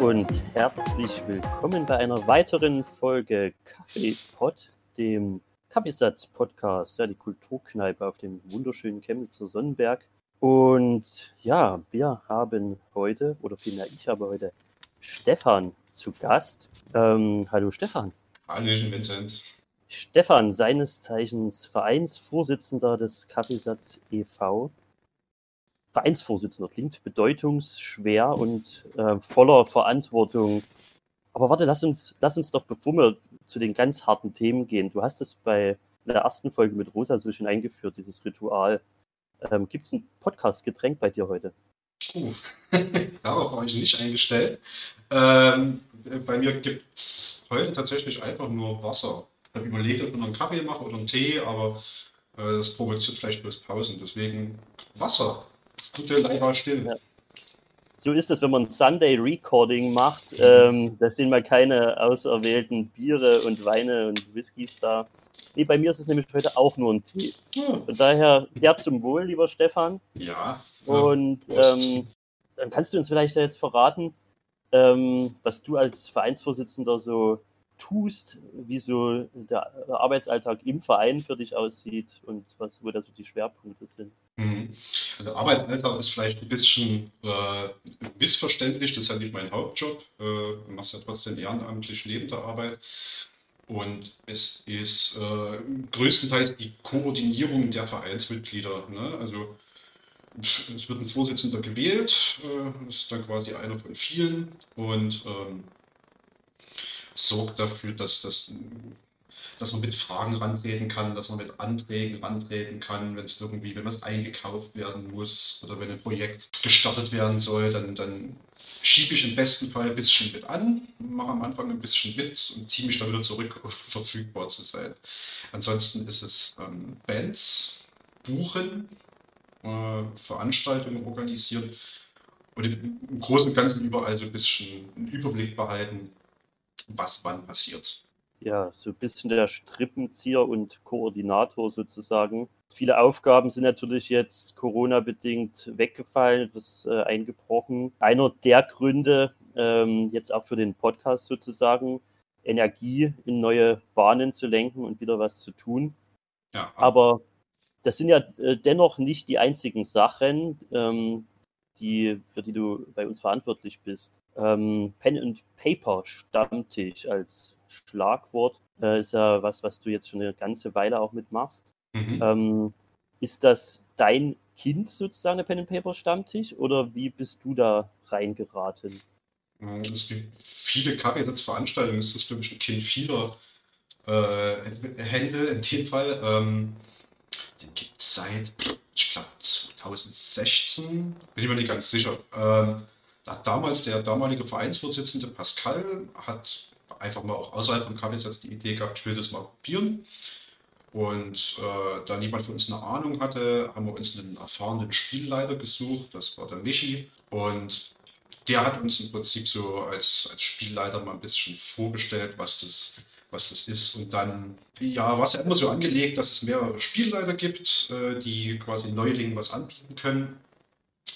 und herzlich willkommen bei einer weiteren Folge Kaffeepot, dem Kaffeesatz-Podcast, ja, die Kulturkneipe auf dem wunderschönen Chemnitzer Sonnenberg. Und ja, wir haben heute, oder vielmehr ich habe heute Stefan zu Gast. Ähm, hallo Stefan. Hallo Vincent. Stefan, seines Zeichens Vereinsvorsitzender des Kaffeesatz e.V. Vereinsvorsitzender klingt bedeutungsschwer und äh, voller Verantwortung. Aber warte, lass uns, lass uns doch, bevor wir zu den ganz harten Themen gehen, du hast es bei der ersten Folge mit Rosa so schön eingeführt, dieses Ritual. Ähm, Gibt es ein Podcast-Getränk bei dir heute? Uh, darauf habe ich nicht eingestellt. Ähm, bei mir gibt es heute tatsächlich einfach nur Wasser. Ich habe überlegt, ob ich einen Kaffee mache oder einen Tee, aber äh, das provoziert vielleicht bloß Pausen. Deswegen Wasser. Das gute Leiber still. Ja. So ist es, wenn man Sunday Recording macht. Ähm, da stehen mal keine auserwählten Biere und Weine und Whiskys da. Nee, bei mir ist es nämlich heute auch nur ein Tee. Hm. Von daher sehr zum Wohl, lieber Stefan. Ja. Und ähm, dann kannst du uns vielleicht jetzt verraten, ähm, was du als Vereinsvorsitzender so tust, wie so der Arbeitsalltag im Verein für dich aussieht und was, wo da so die Schwerpunkte sind. Mhm. Also Arbeitsalltag ist vielleicht ein bisschen äh, missverständlich, das ist ja nicht mein Hauptjob. Äh, machst ja trotzdem ehrenamtlich lebende Arbeit. Und es ist äh, größtenteils die Koordinierung der Vereinsmitglieder. Ne? Also es wird ein Vorsitzender gewählt, äh, das ist dann quasi einer von vielen und ähm, sorgt dafür, dass, das, dass man mit Fragen rantreten kann, dass man mit Anträgen rantreten kann, wenn es irgendwie, wenn was eingekauft werden muss oder wenn ein Projekt gestartet werden soll, dann, dann schiebe ich im besten Fall ein bisschen mit an, mache am Anfang ein bisschen mit und ziehe mich dann wieder zurück, um verfügbar zu sein. Ansonsten ist es ähm, Bands, Buchen, äh, Veranstaltungen organisieren und im Großen und Ganzen überall so ein bisschen einen Überblick behalten, was wann passiert. Ja, so ein bisschen der Strippenzieher und Koordinator sozusagen. Viele Aufgaben sind natürlich jetzt Corona-bedingt weggefallen, etwas äh, eingebrochen. Einer der Gründe, ähm, jetzt auch für den Podcast sozusagen, Energie in neue Bahnen zu lenken und wieder was zu tun. Ja. Aber das sind ja äh, dennoch nicht die einzigen Sachen, ähm, die, für die du bei uns verantwortlich bist. Ähm, Pen and Paper Stammtisch als Schlagwort äh, ist ja was, was du jetzt schon eine ganze Weile auch mitmachst. Mhm. Ähm, ist das dein Kind sozusagen, der Pen and Paper Stammtisch, oder wie bist du da reingeraten? Es gibt viele Kaffeesatzveranstaltungen, ist das, glaube ich, ein Kind vieler äh, Hände in dem Fall. Ähm, seit, ich glaube, 2016, bin ich mir nicht ganz sicher. Ähm, damals der damalige Vereinsvorsitzende Pascal hat einfach mal auch außerhalb vom Kaffeesatz die Idee gehabt, ich will das mal probieren. Und äh, da niemand von uns eine Ahnung hatte, haben wir uns einen erfahrenen Spielleiter gesucht, das war der Michi. Und der hat uns im Prinzip so als, als Spielleiter mal ein bisschen vorgestellt, was das was das ist. Und dann, ja, war es ja immer so angelegt, dass es mehrere Spielleiter gibt, äh, die quasi Neulingen was anbieten können.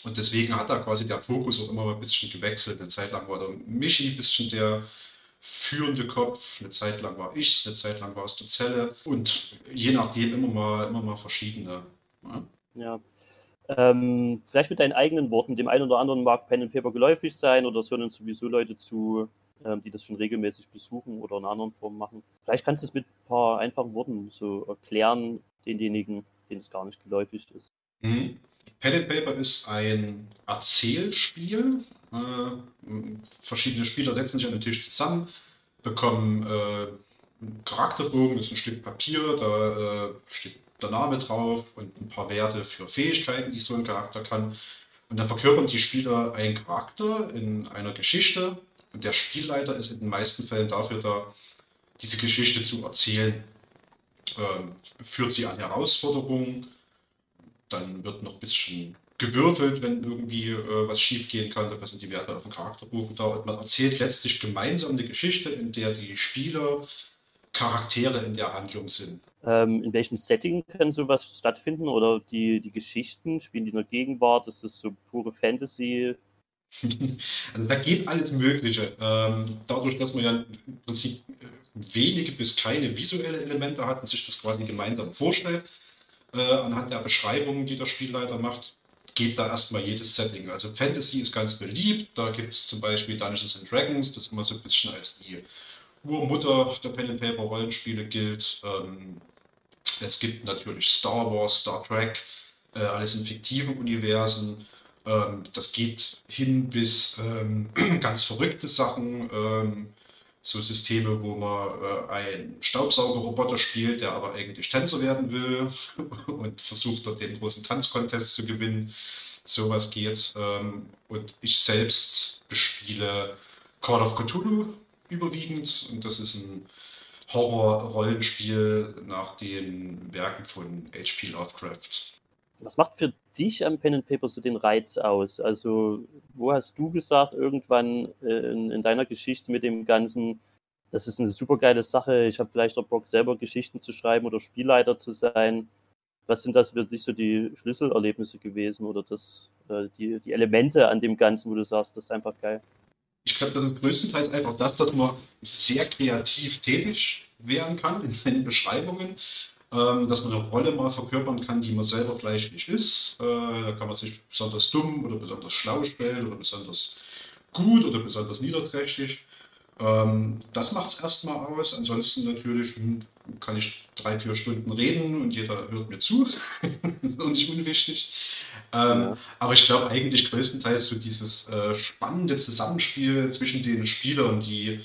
Und deswegen hat da quasi der Fokus auch immer ein bisschen gewechselt. Eine Zeit lang war der Michi ein bisschen der führende Kopf, eine Zeit lang war ich, eine Zeit lang war es der Zelle und je nachdem immer mal, immer mal verschiedene. Ja. ja. Ähm, vielleicht mit deinen eigenen Worten, dem einen oder anderen mag Pen and Paper geläufig sein oder hören sowieso Leute zu, die das schon regelmäßig besuchen oder in anderen Formen machen. Vielleicht kannst du es mit ein paar einfachen Worten so erklären, denjenigen, denen es gar nicht geläufig ist. Mhm. Pen and Paper ist ein Erzählspiel. Äh, verschiedene Spieler setzen sich an den Tisch zusammen, bekommen äh, einen Charakterbogen, das ist ein Stück Papier, da äh, steht der Name drauf und ein paar Werte für Fähigkeiten, die so ein Charakter kann. Und dann verkörpern die Spieler einen Charakter in einer Geschichte und der Spielleiter ist in den meisten Fällen dafür da, diese Geschichte zu erzählen. Ähm, führt sie an Herausforderungen, dann wird noch ein bisschen gewürfelt, wenn irgendwie äh, was schiefgehen kann. Dafür sind die Werte auf dem Charakterbuch da. Und man erzählt letztlich gemeinsam eine Geschichte, in der die Spieler Charaktere in der Handlung sind. Ähm, in welchem Setting kann sowas stattfinden? Oder die, die Geschichten, spielen die in der Gegenwart? Ist das so pure Fantasy? Also da geht alles Mögliche. Ähm, dadurch, dass man ja im Prinzip äh, wenige bis keine visuelle Elemente hat und sich das quasi gemeinsam vorstellt, äh, anhand der Beschreibungen, die der Spielleiter macht, geht da erstmal jedes Setting. Also Fantasy ist ganz beliebt, da gibt es zum Beispiel Dungeons and Dragons, das immer so ein bisschen als die Urmutter der Pen and Paper Rollenspiele gilt. Ähm, es gibt natürlich Star Wars, Star Trek, äh, alles in fiktiven Universen. Ähm, das geht hin bis ähm, ganz verrückte Sachen, ähm, so Systeme, wo man äh, einen Staubsaugerroboter spielt, der aber eigentlich Tänzer werden will und versucht dort den großen Tanzcontest zu gewinnen. Sowas geht. Ähm, und ich selbst bespiele Call of Cthulhu überwiegend und das ist ein Horror-Rollenspiel nach den Werken von H.P. Lovecraft. Was macht für dich am Pen and Paper so den Reiz aus? Also, wo hast du gesagt, irgendwann äh, in, in, deiner Geschichte mit dem Ganzen, das ist eine super geile Sache, ich habe vielleicht auch Bock, selber Geschichten zu schreiben oder Spielleiter zu sein. Was sind das für dich so die Schlüsselerlebnisse gewesen oder das, äh, die, die Elemente an dem Ganzen, wo du sagst, das ist einfach geil? Ich glaube, das ist größtenteils einfach das, dass man sehr kreativ tätig werden kann in seinen Beschreibungen ähm, dass man eine Rolle mal verkörpern kann, die man selber vielleicht nicht ist. Äh, da kann man sich besonders dumm oder besonders schlau stellen oder besonders gut oder besonders niederträchtig. Ähm, das macht es erstmal aus. Ansonsten natürlich kann ich drei, vier Stunden reden und jeder hört mir zu. das ist auch nicht unwichtig. Ähm, ja. Aber ich glaube eigentlich größtenteils so dieses äh, spannende Zusammenspiel zwischen den Spielern, die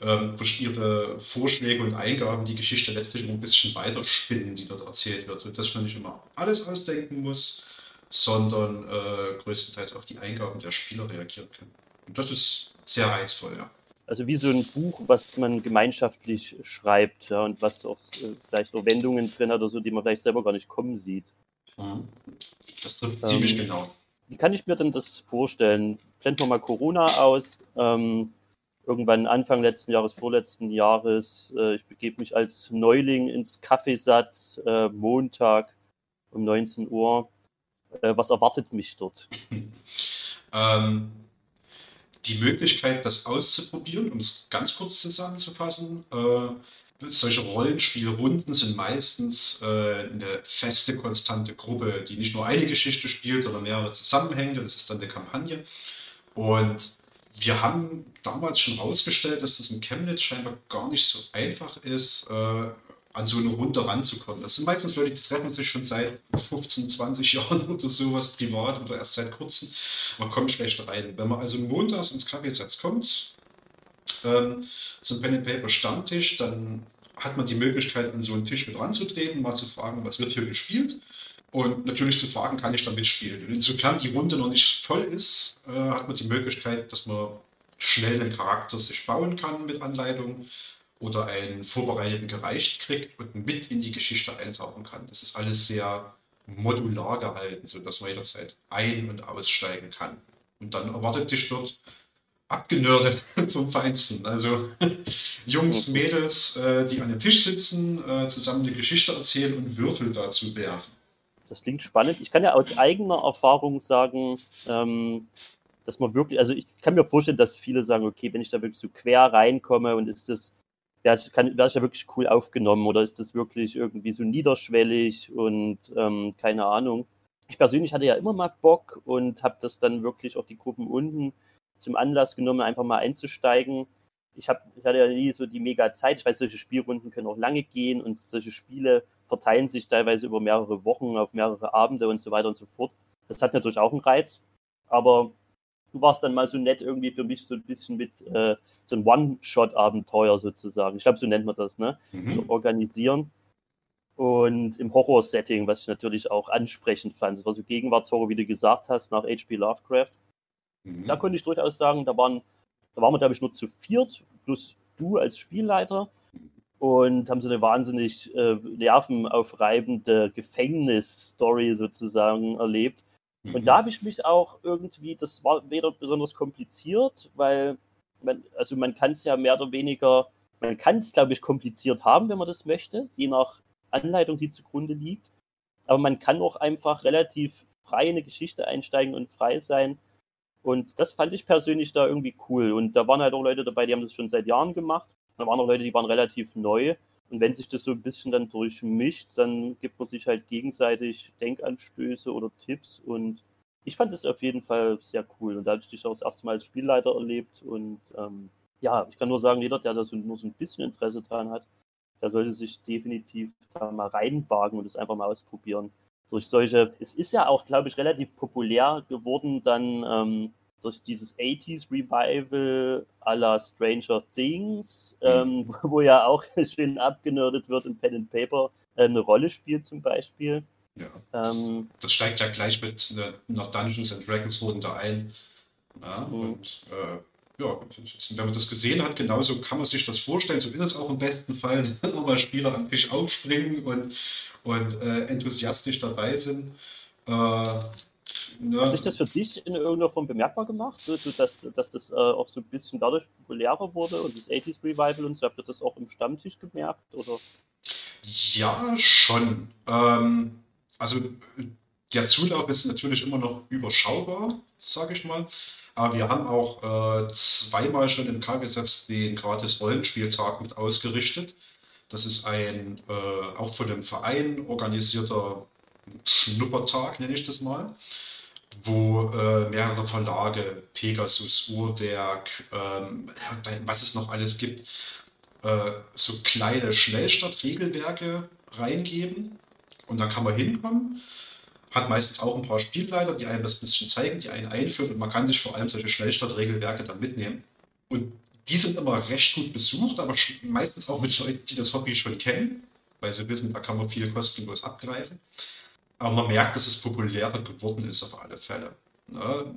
ähm, durch ihre Vorschläge und Eingaben die Geschichte letztlich ein bisschen weiterspinnen, die dort erzählt wird, sodass man nicht immer alles ausdenken muss, sondern äh, größtenteils auf die Eingaben der Spieler reagieren kann. Und das ist sehr reizvoll, ja. Also wie so ein Buch, was man gemeinschaftlich schreibt ja, und was auch äh, vielleicht auch Wendungen drin hat oder so, die man vielleicht selber gar nicht kommen sieht. Mhm. Das trifft ähm, ziemlich genau. Wie kann ich mir denn das vorstellen? Blenden wir mal Corona aus. Ähm, irgendwann Anfang letzten Jahres, vorletzten Jahres. Äh, ich begebe mich als Neuling ins Kaffeesatz, äh, Montag um 19 Uhr. Äh, was erwartet mich dort? ähm, die Möglichkeit, das auszuprobieren, um es ganz kurz zusammenzufassen. Äh, solche Rollenspielrunden sind meistens äh, eine feste, konstante Gruppe, die nicht nur eine Geschichte spielt, sondern mehrere Zusammenhänge. Das ist dann eine Kampagne. Und wir haben damals schon herausgestellt, dass das in Chemnitz scheinbar gar nicht so einfach ist, äh, an so eine Runde ranzukommen. Das sind meistens Leute, die treffen sich schon seit 15, 20 Jahren oder sowas privat oder erst seit kurzem. Man kommt schlecht rein. Wenn man also montags ins Kaffeesatz kommt, ähm, zum Pen and Paper Stammtisch, dann hat man die Möglichkeit, an so einen Tisch mit ranzutreten, mal zu fragen, was wird hier gespielt. Und natürlich zu fragen, kann ich da mitspielen. Und insofern die Runde noch nicht voll ist, äh, hat man die Möglichkeit, dass man schnell einen Charakter sich bauen kann mit Anleitung oder einen vorbereiteten gereicht kriegt und mit in die Geschichte eintauchen kann. Das ist alles sehr modular gehalten, sodass man jederzeit ein- und aussteigen kann. Und dann erwartet dich dort Abgenörde vom Feinsten. Also Jungs, Mädels, äh, die an dem Tisch sitzen, äh, zusammen eine Geschichte erzählen und Würfel dazu werfen. Das klingt spannend. Ich kann ja aus eigener Erfahrung sagen, ähm, dass man wirklich, also ich kann mir vorstellen, dass viele sagen, okay, wenn ich da wirklich so quer reinkomme und ist das, werde ich, kann, werde ich da wirklich cool aufgenommen oder ist das wirklich irgendwie so niederschwellig und ähm, keine Ahnung. Ich persönlich hatte ja immer mal Bock und habe das dann wirklich auf die Gruppen unten zum Anlass genommen, einfach mal einzusteigen. Ich, hab, ich hatte ja nie so die mega Zeit. Ich weiß, solche Spielrunden können auch lange gehen und solche Spiele verteilen sich teilweise über mehrere Wochen, auf mehrere Abende und so weiter und so fort. Das hat natürlich auch einen Reiz. Aber du warst dann mal so nett irgendwie für mich so ein bisschen mit äh, so ein One-Shot-Abenteuer sozusagen. Ich glaube, so nennt man das, ne? Mhm. Zu organisieren. Und im Horror-Setting, was ich natürlich auch ansprechend fand. Das war so Gegenwartshorror, wie du gesagt hast, nach H.P. Lovecraft. Mhm. Da konnte ich durchaus sagen, da waren, da waren wir, glaube ich, nur zu viert, plus du als Spielleiter und haben so eine wahnsinnig äh, nervenaufreibende Gefängnisstory sozusagen erlebt. Mhm. Und da habe ich mich auch irgendwie, das war weder besonders kompliziert, weil man, also man kann es ja mehr oder weniger, man kann es, glaube ich, kompliziert haben, wenn man das möchte, je nach Anleitung, die zugrunde liegt. Aber man kann auch einfach relativ frei in eine Geschichte einsteigen und frei sein Und das fand ich persönlich da irgendwie cool. Und da waren halt auch Leute dabei, die haben das schon seit Jahren gemacht. Da waren auch Leute, die waren relativ neu. Und wenn sich das so ein bisschen dann durchmischt, dann gibt man sich halt gegenseitig Denkanstöße oder Tipps. Und ich fand es auf jeden Fall sehr cool. Und da habe ich dich auch das erste Mal als Spielleiter erlebt. Und ähm, ja, ich kann nur sagen, jeder, der da so, nur so ein bisschen Interesse dran hat, der sollte sich definitiv da mal reinwagen und es einfach mal ausprobieren durch solche, es ist ja auch, glaube ich, relativ populär geworden, dann ähm, durch dieses 80s Revival la Stranger Things, mhm. ähm, wo ja auch schön abgenördet wird und Pen and Paper äh, eine Rolle spielt zum Beispiel. Ja, ähm, das, das, steigt ja gleich mit einer Dungeons and Dragons Runde ein. Ja, mhm. und äh, ja, wenn man das gesehen hat, genauso kann man sich das vorstellen. So ist es auch im besten Fall, dass nochmal Spieler am Tisch aufspringen und, und äh, enthusiastisch dabei sind. Äh, ne? Hat sich das für dich in irgendeiner Form bemerkbar gemacht, dass, dass das äh, auch so ein bisschen dadurch populärer wurde und das 80s Revival und so? Habt ihr das auch im Stammtisch gemerkt? Oder? Ja, schon. Ähm, also der Zulauf ist natürlich immer noch überschaubar, sage ich mal. Aber wir haben auch äh, zweimal schon im KW-Satz den gratis Rollenspieltag mit ausgerichtet. Das ist ein äh, auch von dem Verein organisierter Schnuppertag, nenne ich das mal, wo äh, mehrere Verlage, Pegasus, Uhrwerk, ähm, was es noch alles gibt, äh, so kleine Schnellstartregelwerke reingeben. Und dann kann man hinkommen hat meistens auch ein paar Spielleiter, die einem das ein bisschen zeigen, die einen einführen und man kann sich vor allem solche Schnellstartregelwerke dann mitnehmen. Und die sind immer recht gut besucht, aber meistens auch mit Leuten, die das Hobby schon kennen, weil sie wissen, da kann man viel kostenlos abgreifen. Aber man merkt, dass es populärer geworden ist auf alle Fälle. Ne?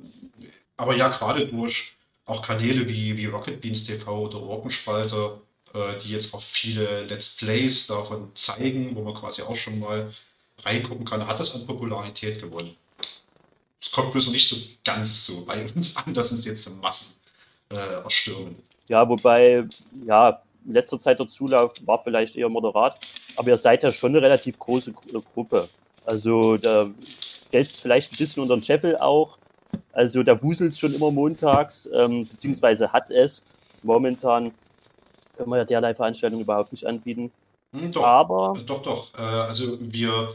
Aber ja, gerade durch auch Kanäle wie, wie Rocket Beans TV oder Orkenspalter, äh, die jetzt auch viele Let's Plays davon zeigen, wo man quasi auch schon mal reingucken kann, hat es an Popularität gewonnen. Es kommt bloß noch nicht so ganz so bei uns an, dass es jetzt Massen äh, erstürmen. Ja, wobei, ja, in letzter Zeit der Zulauf war vielleicht eher moderat, aber ihr seid ja schon eine relativ große Gruppe. Also da stellst vielleicht ein bisschen unter den Scheffel auch. Also da wuselt es schon immer montags, ähm, beziehungsweise hat es. Momentan können wir ja derlei Veranstaltungen überhaupt nicht anbieten. Hm, doch, aber doch, doch. Äh, also wir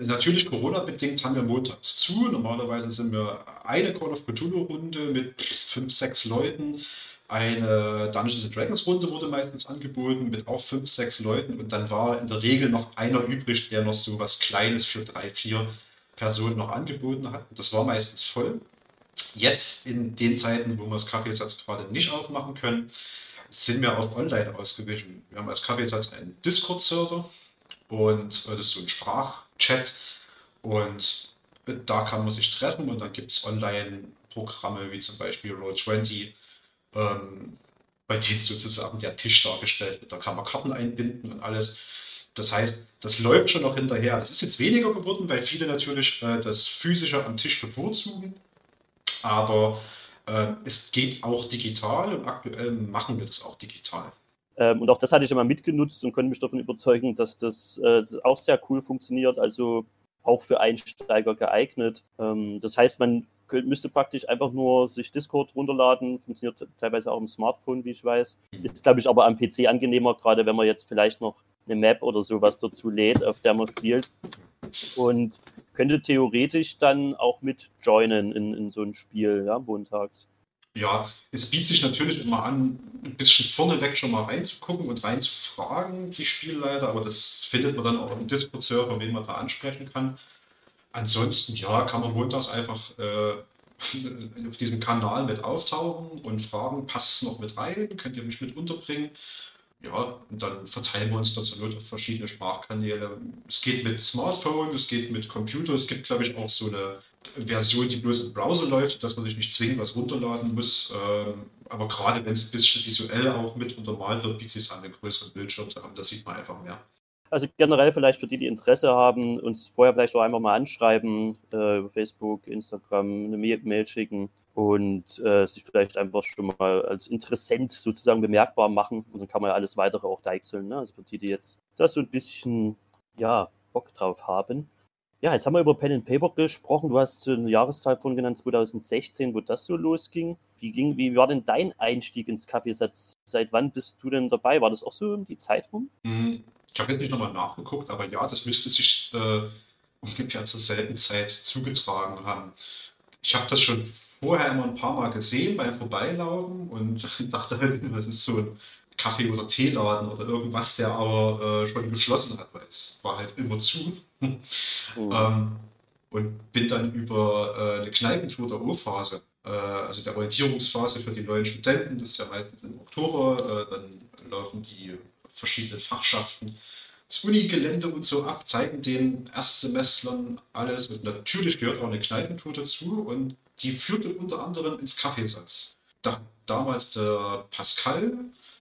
Natürlich Corona-bedingt haben wir montags zu. Normalerweise sind wir eine Call of Cthulhu-Runde mit fünf, sechs Leuten. Eine Dungeons Dragons Runde wurde meistens angeboten mit auch fünf, sechs Leuten. Und dann war in der Regel noch einer übrig, der noch so was Kleines für drei, vier Personen noch angeboten hat. Das war meistens voll. Jetzt in den Zeiten, wo wir das Kaffeesatz gerade nicht aufmachen können, sind wir auf Online ausgewichen. Wir haben als Kaffeesatz einen Discord-Server und äh, das ist so ein Sprachchat. Und äh, da kann man sich treffen und dann gibt es Online-Programme wie zum Beispiel Roll20, ähm, bei denen sozusagen der Tisch dargestellt wird. Da kann man Karten einbinden und alles. Das heißt, das läuft schon noch hinterher. Das ist jetzt weniger geworden, weil viele natürlich äh, das Physische am Tisch bevorzugen. Aber äh, es geht auch digital und aktuell machen wir das auch digital. Ähm, und auch das hatte ich immer mitgenutzt und konnte mich davon überzeugen, dass das äh, auch sehr cool funktioniert, also auch für Einsteiger geeignet. Ähm, das heißt, man müsste praktisch einfach nur sich Discord runterladen, funktioniert teilweise auch im Smartphone, wie ich weiß. Mhm. Ist, glaube ich, aber am PC angenehmer, gerade wenn man jetzt vielleicht noch eine Map oder sowas dazu lädt, auf der man spielt. Und könnte theoretisch dann auch mit joinen in, in so ein Spiel, ja, montags ja, es bietet sich natürlich immer an, ein bisschen vorneweg schon mal reinzugucken und reinzufragen, die Spielleiter, aber das findet man dann auch im Discord-Server, wen man da ansprechen kann. Ansonsten, ja, kann man montags einfach äh, auf diesem Kanal mit auftauchen und fragen, passt es noch mit rein, könnt ihr mich mit unterbringen? Ja, und dann verteilen wir uns das Not auf verschiedene Sprachkanäle. Es geht mit Smartphone, es geht mit Computer, es gibt, glaube ich, auch so eine Version, die bloß im Browser läuft, dass man sich nicht zwingend was runterladen muss. Ähm, aber gerade wenn es ein bisschen visuell auch mit untermalt wird, bietet es an, einen größeren Bildschirm zu haben. Das sieht man einfach mehr. Also generell vielleicht für die, die Interesse haben, uns vorher vielleicht auch einfach mal anschreiben, äh, Facebook, Instagram, eine Mail schicken und äh, sich vielleicht einfach schon mal als Interessent sozusagen bemerkbar machen. Und dann kann man ja alles weitere auch deichseln. Ne? Also für die, die jetzt da so ein bisschen, ja, Bock drauf haben. Ja, jetzt haben wir über Pen and Paper gesprochen. Du hast eine Jahreszahl von genannt, 2016, wo das so losging. Wie, ging, wie war denn dein Einstieg ins Kaffeesatz? Seit wann bist du denn dabei? War das auch so um die Zeit rum? Hm, ich habe jetzt nicht nochmal nachgeguckt, aber ja, das müsste sich äh, ungefähr zur selben Zeit zugetragen haben. Ich habe das schon vorher immer ein paar Mal gesehen beim Vorbeilaufen und dachte halt, das ist so ein Kaffee- oder Teeladen oder irgendwas, der aber äh, schon geschlossen hat, weil es war halt immer zu. Mhm. ähm, und bin dann über äh, eine Kneipentour der O-Phase, äh, also der Orientierungsphase für die neuen Studenten, das ist ja meistens im Oktober, äh, dann laufen die verschiedenen Fachschaften das Uni-Gelände und so ab, zeigen den Erstsemestrern alles und natürlich gehört auch eine Kneipentour dazu und die führte unter anderem ins Kaffeesatz. Da damals der Pascal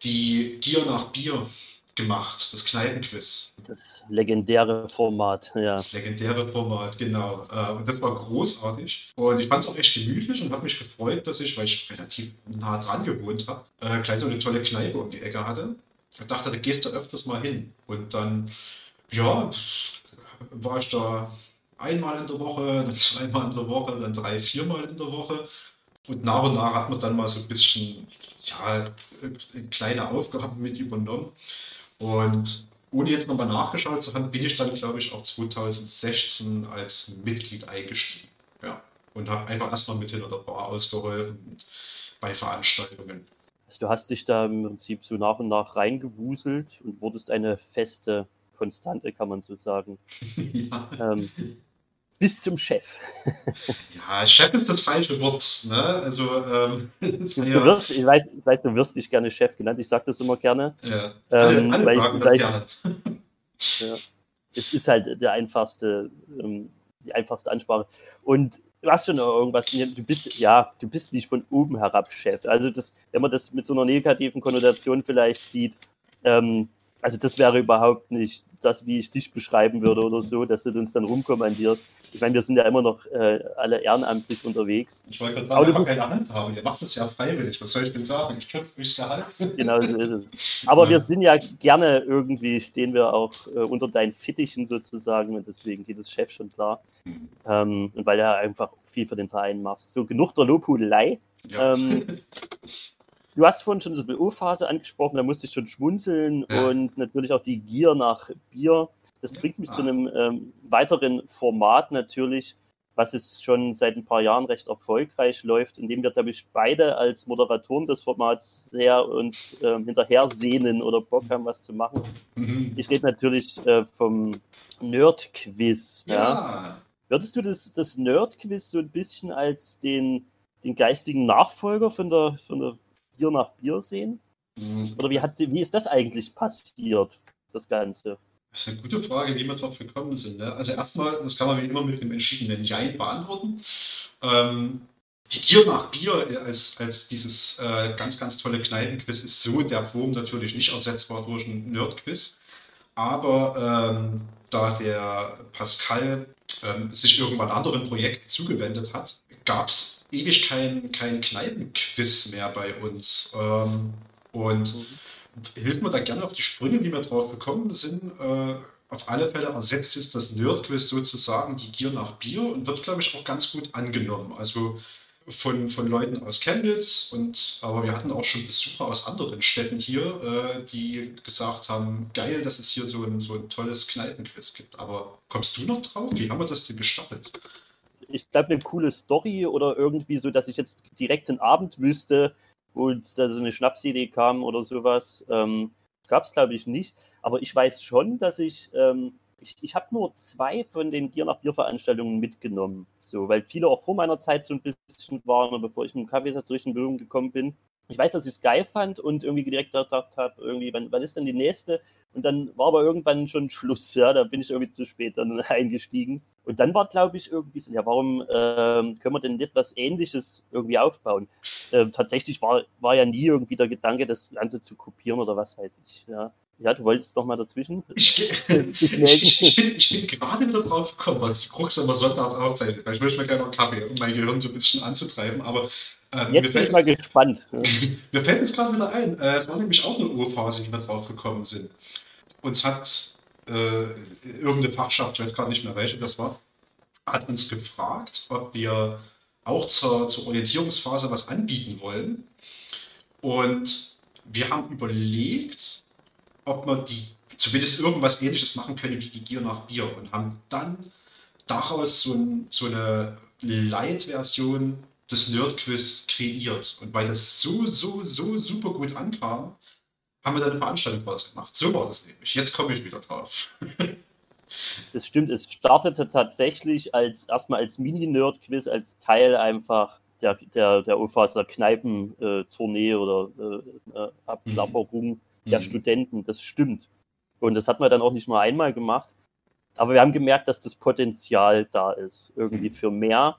die Gier nach Bier gemacht, das Kneipenquiz. Das legendäre Format, ja. Das legendäre Format, genau. Äh, und das war großartig. Und ich fand es auch echt gemütlich und habe mich gefreut, dass ich, weil ich relativ nah dran gewohnt habe, äh, gleich so eine tolle Kneipe um die Ecke hatte. Ich dachte, da gehst du öfters mal hin. Und dann, ja, war ich da einmal in der Woche, dann zweimal in der Woche, dann drei, viermal in der Woche. Und nach und nach hat man dann mal so ein bisschen, ja, kleine Aufgaben mit übernommen. Und ohne jetzt nochmal nachgeschaut zu haben, bin ich dann, glaube ich, auch 2016 als Mitglied eingestiegen. Ja. Und habe einfach erstmal mit hinter der Bar ausgeholfen bei Veranstaltungen. Also du hast dich da im Prinzip so nach und nach reingewuselt und wurdest eine feste Konstante, kann man so sagen. ja. ähm, bis zum Chef. ja, Chef ist das falsche Wort. Ne? Also, ähm, du wirst, ich, weiß, ich weiß, du wirst nicht gerne Chef genannt. Ich sage das immer gerne. Ja. Alle, ähm, alle weil, fragen weil, gerne. ja, es ist halt der einfachste, ähm, die einfachste Ansprache. Und du hast schon irgendwas. Du bist, ja, du bist nicht von oben herab Chef. Also, das, wenn man das mit so einer negativen Konnotation vielleicht sieht, ähm, also das wäre überhaupt nicht das, wie ich dich beschreiben würde oder so, dass du uns dann rumkommandierst. Ich meine, wir sind ja immer noch äh, alle ehrenamtlich unterwegs. Ich wollte gerade sagen, aber du musst keine Hand haben. Ihr macht das ja freiwillig. Was soll ich denn sagen? Ich kürze mich der Hand. Genau so ist es. Aber ja. wir sind ja gerne irgendwie, stehen wir auch äh, unter deinen Fittichen sozusagen und deswegen geht das Chef schon klar. Mhm. Ähm, und weil du ja einfach viel für den Verein machst. So genug der Lobhudelei. Ja. Ähm, Du hast vorhin schon die BO-Phase angesprochen, da musste ich schon schmunzeln ja. und natürlich auch die Gier nach Bier. Das bringt mich ja. zu einem ähm, weiteren Format natürlich, was es schon seit ein paar Jahren recht erfolgreich läuft, indem wir, glaube ich, beide als Moderatoren des Formats sehr uns ähm, hinterher sehnen oder Bock haben, was zu machen. Mhm. Ich rede natürlich äh, vom Nerd-Quiz. Ja. ja. Würdest du das, das Nerd-Quiz so ein bisschen als den, den geistigen Nachfolger von der, von der Bier nach Bier sehen? Mhm. Oder wie, hat sie, wie ist das eigentlich passiert, das Ganze? Das ist eine gute Frage, wie wir darauf gekommen sind. Ne? Also erstmal, das kann man wie immer mit dem entschiedenen Jein beantworten. Ähm, die Gier nach Bier als, als dieses äh, ganz, ganz tolle Kneipenquiz ist so in der Form natürlich nicht ersetzbar durch ein Nerdquiz. Aber ähm, da der Pascal ähm, sich irgendwann anderen Projekten zugewendet hat, gab es ewig kein, kein Kneipenquiz mehr bei uns. Ähm, und mhm. hilft mir da gerne auf die Sprünge, wie wir drauf gekommen sind. Äh, auf alle Fälle ersetzt jetzt das Nerdquiz sozusagen die Gier nach Bier und wird, glaube ich, auch ganz gut angenommen. Also von, von Leuten aus Chemnitz und aber wir hatten auch schon Besucher aus anderen Städten hier, äh, die gesagt haben, geil, dass es hier so ein, so ein tolles Kneipenquiz gibt. Aber kommst du noch drauf? Wie haben wir das denn gestartet? ich glaube, eine coole Story oder irgendwie so, dass ich jetzt direkt den Abend wüsste, wo da so eine Schnapsidee kam oder sowas. Ähm, gab es, glaube ich, nicht. Aber ich weiß schon, dass ich, ähm, ich, ich habe nur zwei von den Gier nach Bier Veranstaltungen mitgenommen. So, weil viele auch vor meiner Zeit so ein bisschen waren, bevor ich mit dem Kaffee in Berührung gekommen bin ich weiß, dass ich es geil fand und irgendwie direkt gedacht habe, irgendwie, wann, wann ist denn die nächste? Und dann war aber irgendwann schon Schluss, ja, da bin ich irgendwie zu spät dann eingestiegen. Und dann war, glaube ich, irgendwie so, ja, warum ähm, können wir denn nicht was Ähnliches irgendwie aufbauen? Ähm, tatsächlich war, war ja nie irgendwie der Gedanke, das Ganze zu kopieren oder was weiß ich, ja. Ja, du wolltest doch mal dazwischen. Ich, ich, ich, bin, ich bin gerade wieder drauf gekommen, was die Krux immer sonntags aufzeichnet. Ich möchte mir gerne noch Kaffee, um mein Gehirn so ein bisschen anzutreiben. Aber ähm, jetzt bin ich mal gespannt. mir fällt jetzt gerade wieder ein, äh, es war nämlich auch eine Urphase, die wir drauf gekommen sind. Uns hat äh, irgendeine Fachschaft, ich weiß gerade nicht mehr welche das war, hat uns gefragt, ob wir auch zur, zur Orientierungsphase was anbieten wollen. Und wir haben überlegt, ob man die zumindest irgendwas ähnliches machen können wie die Gier nach Bier und haben dann daraus so, ein, so eine Light-Version des Nerdquiz kreiert. Und weil das so, so, so super gut ankam, haben wir dann eine Veranstaltung draus gemacht. So war das nämlich. Jetzt komme ich wieder drauf. das stimmt, es startete tatsächlich als erstmal als Mini-Nerd-Quiz, als Teil einfach der, der, der OFASler Kneipen-Tournee oder äh, äh, Abklapperung mhm. Der mhm. Studenten. Das stimmt. Und das hat man dann auch nicht nur einmal gemacht. Aber wir haben gemerkt, dass das Potenzial da ist, irgendwie mhm. für mehr.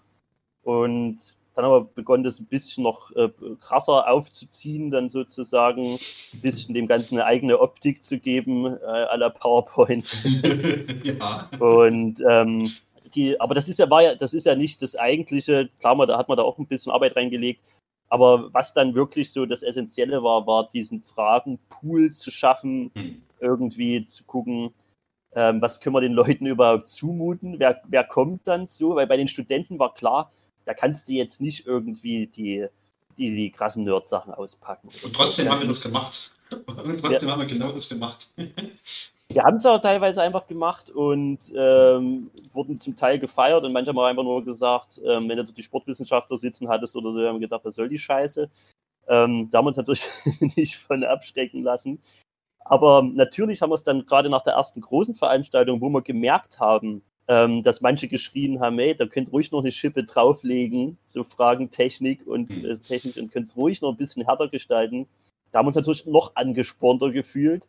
Und dann haben wir begonnen, das ein bisschen noch äh, krasser aufzuziehen, dann sozusagen ein bisschen dem Ganzen eine eigene Optik zu geben, äh, à la PowerPoint. ja. Und ähm, die, aber das ist ja, war ja, das ist ja nicht das eigentliche, klar, man, da hat man da auch ein bisschen Arbeit reingelegt. Aber was dann wirklich so das Essentielle war, war diesen Fragenpool zu schaffen, hm. irgendwie zu gucken, ähm, was können wir den Leuten überhaupt zumuten, wer, wer kommt dann so, weil bei den Studenten war klar, da kannst du jetzt nicht irgendwie die, die, die krassen Nerd-Sachen auspacken. Und trotzdem so. haben wir das gemacht. Und trotzdem ja. haben wir genau das gemacht. wir haben es auch teilweise einfach gemacht und ähm, wurden zum Teil gefeiert und manchmal haben einfach nur gesagt, ähm, wenn du die Sportwissenschaftler sitzen hattest oder so, haben wir gedacht, was soll die Scheiße? Ähm, da haben wir uns natürlich nicht von abschrecken lassen. Aber natürlich haben wir es dann gerade nach der ersten großen Veranstaltung, wo wir gemerkt haben, ähm, dass manche geschrien haben, hey, da könnt ruhig noch eine Schippe drauflegen, so Fragen Technik und hm. äh, Technik und könnt es ruhig noch ein bisschen härter gestalten. Da haben wir uns natürlich noch angespornter gefühlt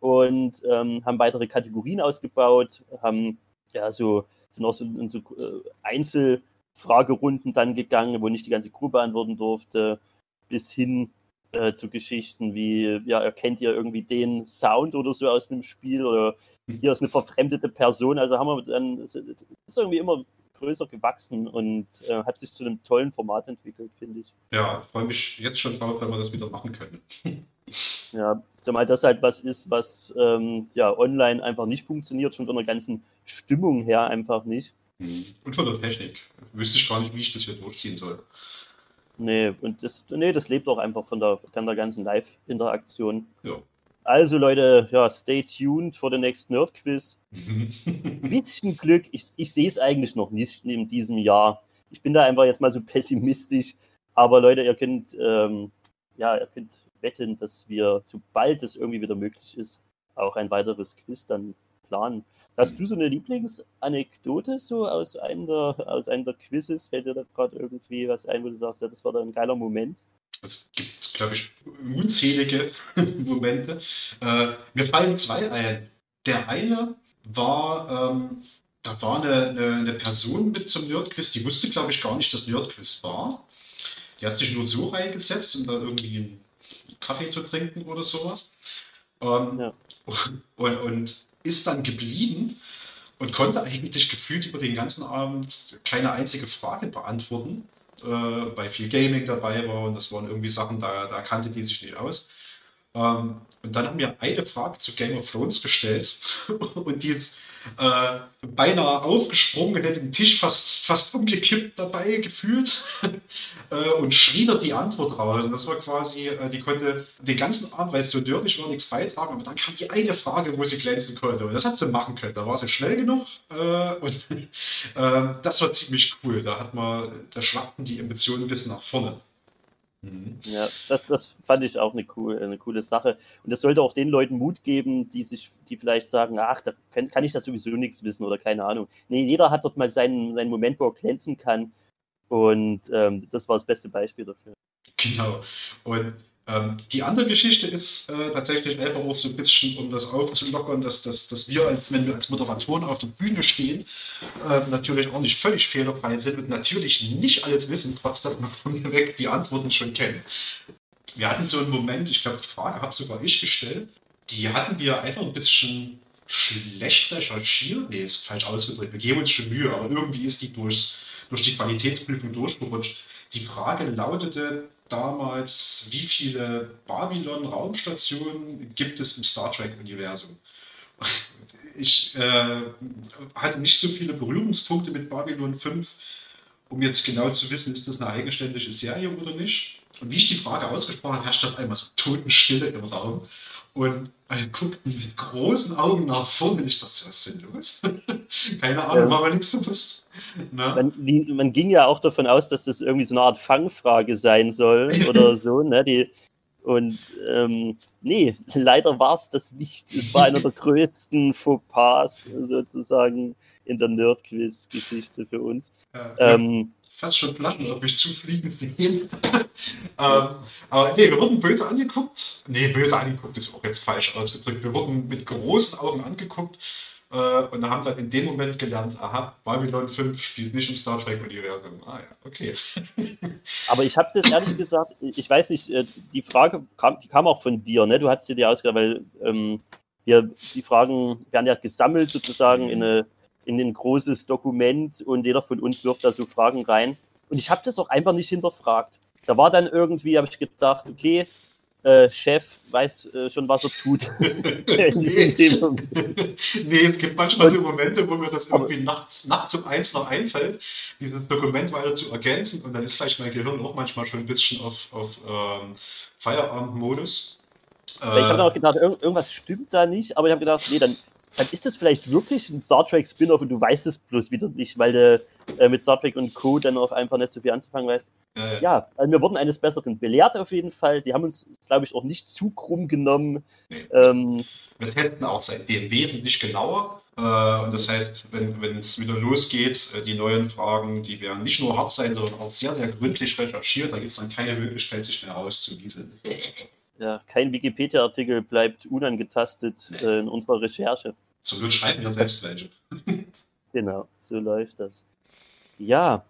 und ähm, haben weitere Kategorien ausgebaut, haben ja so, sind auch so in so äh, Einzelfragerunden dann gegangen, wo nicht die ganze Gruppe antworten durfte, bis hin äh, zu Geschichten wie, ja, erkennt ihr irgendwie den Sound oder so aus einem Spiel oder hm. hier ist eine verfremdete Person. Also haben wir dann, es ist irgendwie immer größer gewachsen und äh, hat sich zu einem tollen Format entwickelt, finde ich. Ja, freue mich jetzt schon drauf, wenn wir das wieder machen können. ja, zumal das halt was ist, was ähm, ja online einfach nicht funktioniert, schon von der ganzen Stimmung her einfach nicht. Hm. Und von der Technik. Wüsste ich gar nicht, wie ich das hier durchziehen soll. Nee, und das, nee, das lebt auch einfach von der, von der ganzen Live-Interaktion. Ja. Also Leute, ja, stay tuned for the next Nerd-Quiz. Bisschen Glück, ich, ich sehe es eigentlich noch nicht in diesem Jahr. Ich bin da einfach jetzt mal so pessimistisch. Aber Leute, ihr könnt, ähm, ja, ihr könnt wetten, dass wir, sobald es irgendwie wieder möglich ist, auch ein weiteres Quiz dann planen. Hast du so eine Lieblingsanekdote so aus einem der, aus einem der Quizzes? Fällt dir da gerade irgendwie was ein, wo du sagst, ja, das war da ein geiler Moment? Es gibt, glaube ich, unzählige Momente. Äh, mir fallen zwei ein. Der eine war, ähm, da war eine, eine, eine, Person mit zum Nerdquiz, die wusste, glaube ich, gar nicht, dass Nerdquiz war. Die hat sich nur so reingesetzt, um da irgendwie Kaffee zu trinken oder sowas. Ähm, ja. und, und ist dann geblieben und konnte eigentlich gefühlt über den ganzen Abend keine einzige Frage beantworten, äh, weil viel Gaming dabei war und das waren irgendwie Sachen, da, da kannte die sich nicht aus. Ähm, und dann haben wir eine Frage zu Game of Thrones gestellt und die ist äh, beinahe aufgesprungen, hätte den Tisch fast, fast umgekippt dabei gefühlt äh, und schrie da die Antwort raus. Und das war quasi, äh, die konnte den ganzen Abend, weil es so dörrig war, nichts beitragen, aber dann kam die eine Frage, wo sie glänzen konnte. Und das hat sie machen können. Da war sie schnell genug äh, und äh, das war ziemlich cool. Da hat man, da schwappten die Emotionen ein bisschen nach vorne. Mhm. Ja, das, das fand ich auch eine, cool, eine coole Sache. Und das sollte auch den Leuten Mut geben, die sich, die vielleicht sagen, ach, da kann, kann ich das sowieso nichts wissen oder keine Ahnung. Nee, jeder hat dort mal seinen, seinen Moment, wo er glänzen kann. Und ähm, das war das beste Beispiel dafür. Genau. Und ähm, die andere Geschichte ist äh, tatsächlich einfach auch so ein bisschen, um das aufzulockern, dass, dass, dass wir, als, wenn wir als Moderatoren auf der Bühne stehen, äh, natürlich auch nicht völlig fehlerfrei sind und natürlich nicht alles wissen, trotz dass wir von mir weg die Antworten schon kennen. Wir hatten so einen Moment, ich glaube, die Frage habe sogar ich gestellt, die hatten wir einfach ein bisschen schlecht recherchiert. Nee, ist falsch ausgedrückt. Wir geben uns schon Mühe, aber irgendwie ist die durch, durch die Qualitätsprüfung durchgerutscht. Die Frage lautete, damals, wie viele Babylon-Raumstationen gibt es im Star Trek-Universum? ich äh, hatte nicht so viele Berührungspunkte mit Babylon 5, um jetzt genau zu wissen, ist das eine eigenständige Serie oder nicht. Und wie ich die Frage ausgesprochen habe, herrscht auf einmal so Totenstille im Raum. Und alle guckten mit großen Augen nach vorne. Ich dachte, was ist denn los? Keine Ahnung, ja. war mir nichts bewusst. Man, die, man, ging ja auch davon aus, dass das irgendwie so eine Art Fangfrage sein soll oder so. Ne? Die, und ähm, nee, leider war es das nicht. Es war einer der größten Fauxpas sozusagen in der Nerd-Quiz-Geschichte für uns. Ja, ähm, fast schon Flaschen auf mich zufliegen sehen. ähm, aber nee, wir wurden böse angeguckt. Nee, böse angeguckt ist auch jetzt falsch ausgedrückt. Wir wurden mit großen Augen angeguckt äh, und haben dann in dem Moment gelernt, aha, Babylon 5 spielt nicht im Star Trek-Universum. Ah ja, okay. Aber ich habe das ehrlich gesagt, ich weiß nicht, äh, die Frage kam, die kam auch von dir, ne? Du hast dir die ausgedacht, weil ähm, hier die Fragen werden ja gesammelt sozusagen in, eine, in ein großes Dokument und jeder von uns wirft da so Fragen rein. Und ich habe das auch einfach nicht hinterfragt. Da war dann irgendwie, habe ich gedacht, okay, äh, Chef weiß äh, schon, was er tut. nee. nee, es gibt manchmal so Momente, wo mir das irgendwie nachts, nachts um eins noch einfällt, dieses Dokument weiter zu ergänzen und dann ist vielleicht mein Gehirn auch manchmal schon ein bisschen auf, auf ähm, Feierabendmodus. ich habe äh, auch gedacht, irgendwas stimmt da nicht, aber ich habe gedacht, nee, dann dann ist das vielleicht wirklich ein Star Trek Spin-off und du weißt es bloß wieder nicht, weil du äh, mit Star Trek und Co. dann auch einfach nicht so viel anzufangen weißt. Ja, ja. ja also wir wurden eines Besseren belehrt auf jeden Fall. Sie haben uns, glaube ich, auch nicht zu krumm genommen. Nee. Ähm, wir testen auch seitdem wesentlich genauer. Äh, und das heißt, wenn es wieder losgeht, äh, die neuen Fragen, die werden nicht nur hart sein, sondern auch sehr, sehr gründlich recherchiert. Da gibt es dann keine Möglichkeit, sich mehr auszuwieseln. Ja, kein Wikipedia-Artikel bleibt unangetastet äh, in unserer Recherche. Zum Glück schreiben wir selbst welche. genau, so läuft das. Ja,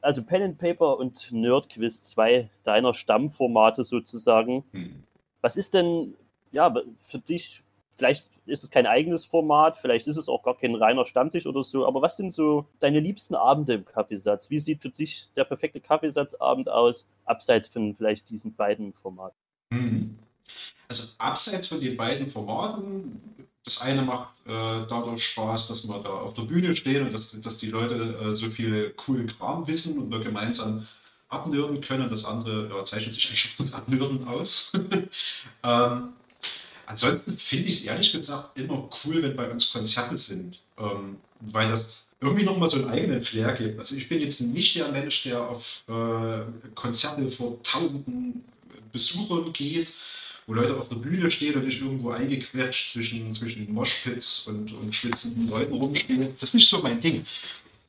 also Pen and Paper und Nerd Quiz, zwei deiner Stammformate sozusagen. Hm. Was ist denn, ja, für dich, vielleicht ist es kein eigenes Format, vielleicht ist es auch gar kein reiner Stammtisch oder so, aber was sind so deine liebsten Abende im Kaffeesatz? Wie sieht für dich der perfekte Kaffeesatzabend aus, abseits von vielleicht diesen beiden Formaten? Hm. Also abseits von den beiden Formaten das eine macht äh, dadurch Spaß, dass wir da auf der Bühne stehen und dass, dass die Leute äh, so viel coolen Kram wissen und wir gemeinsam abnörden können. Das andere ja, zeichnet sich nicht das Abnörden aus. ähm, ansonsten finde ich es ehrlich gesagt immer cool, wenn bei uns Konzerte sind, ähm, weil das irgendwie nochmal so einen eigenen Flair gibt. Also ich bin jetzt nicht der Mensch, der auf äh, Konzerte vor tausenden Besuchern geht wo Leute auf der Bühne stehen und ich irgendwo eingequetscht zwischen, zwischen Moshpits und, und schwitzenden Leuten rumspiele. Das ist nicht so mein Ding.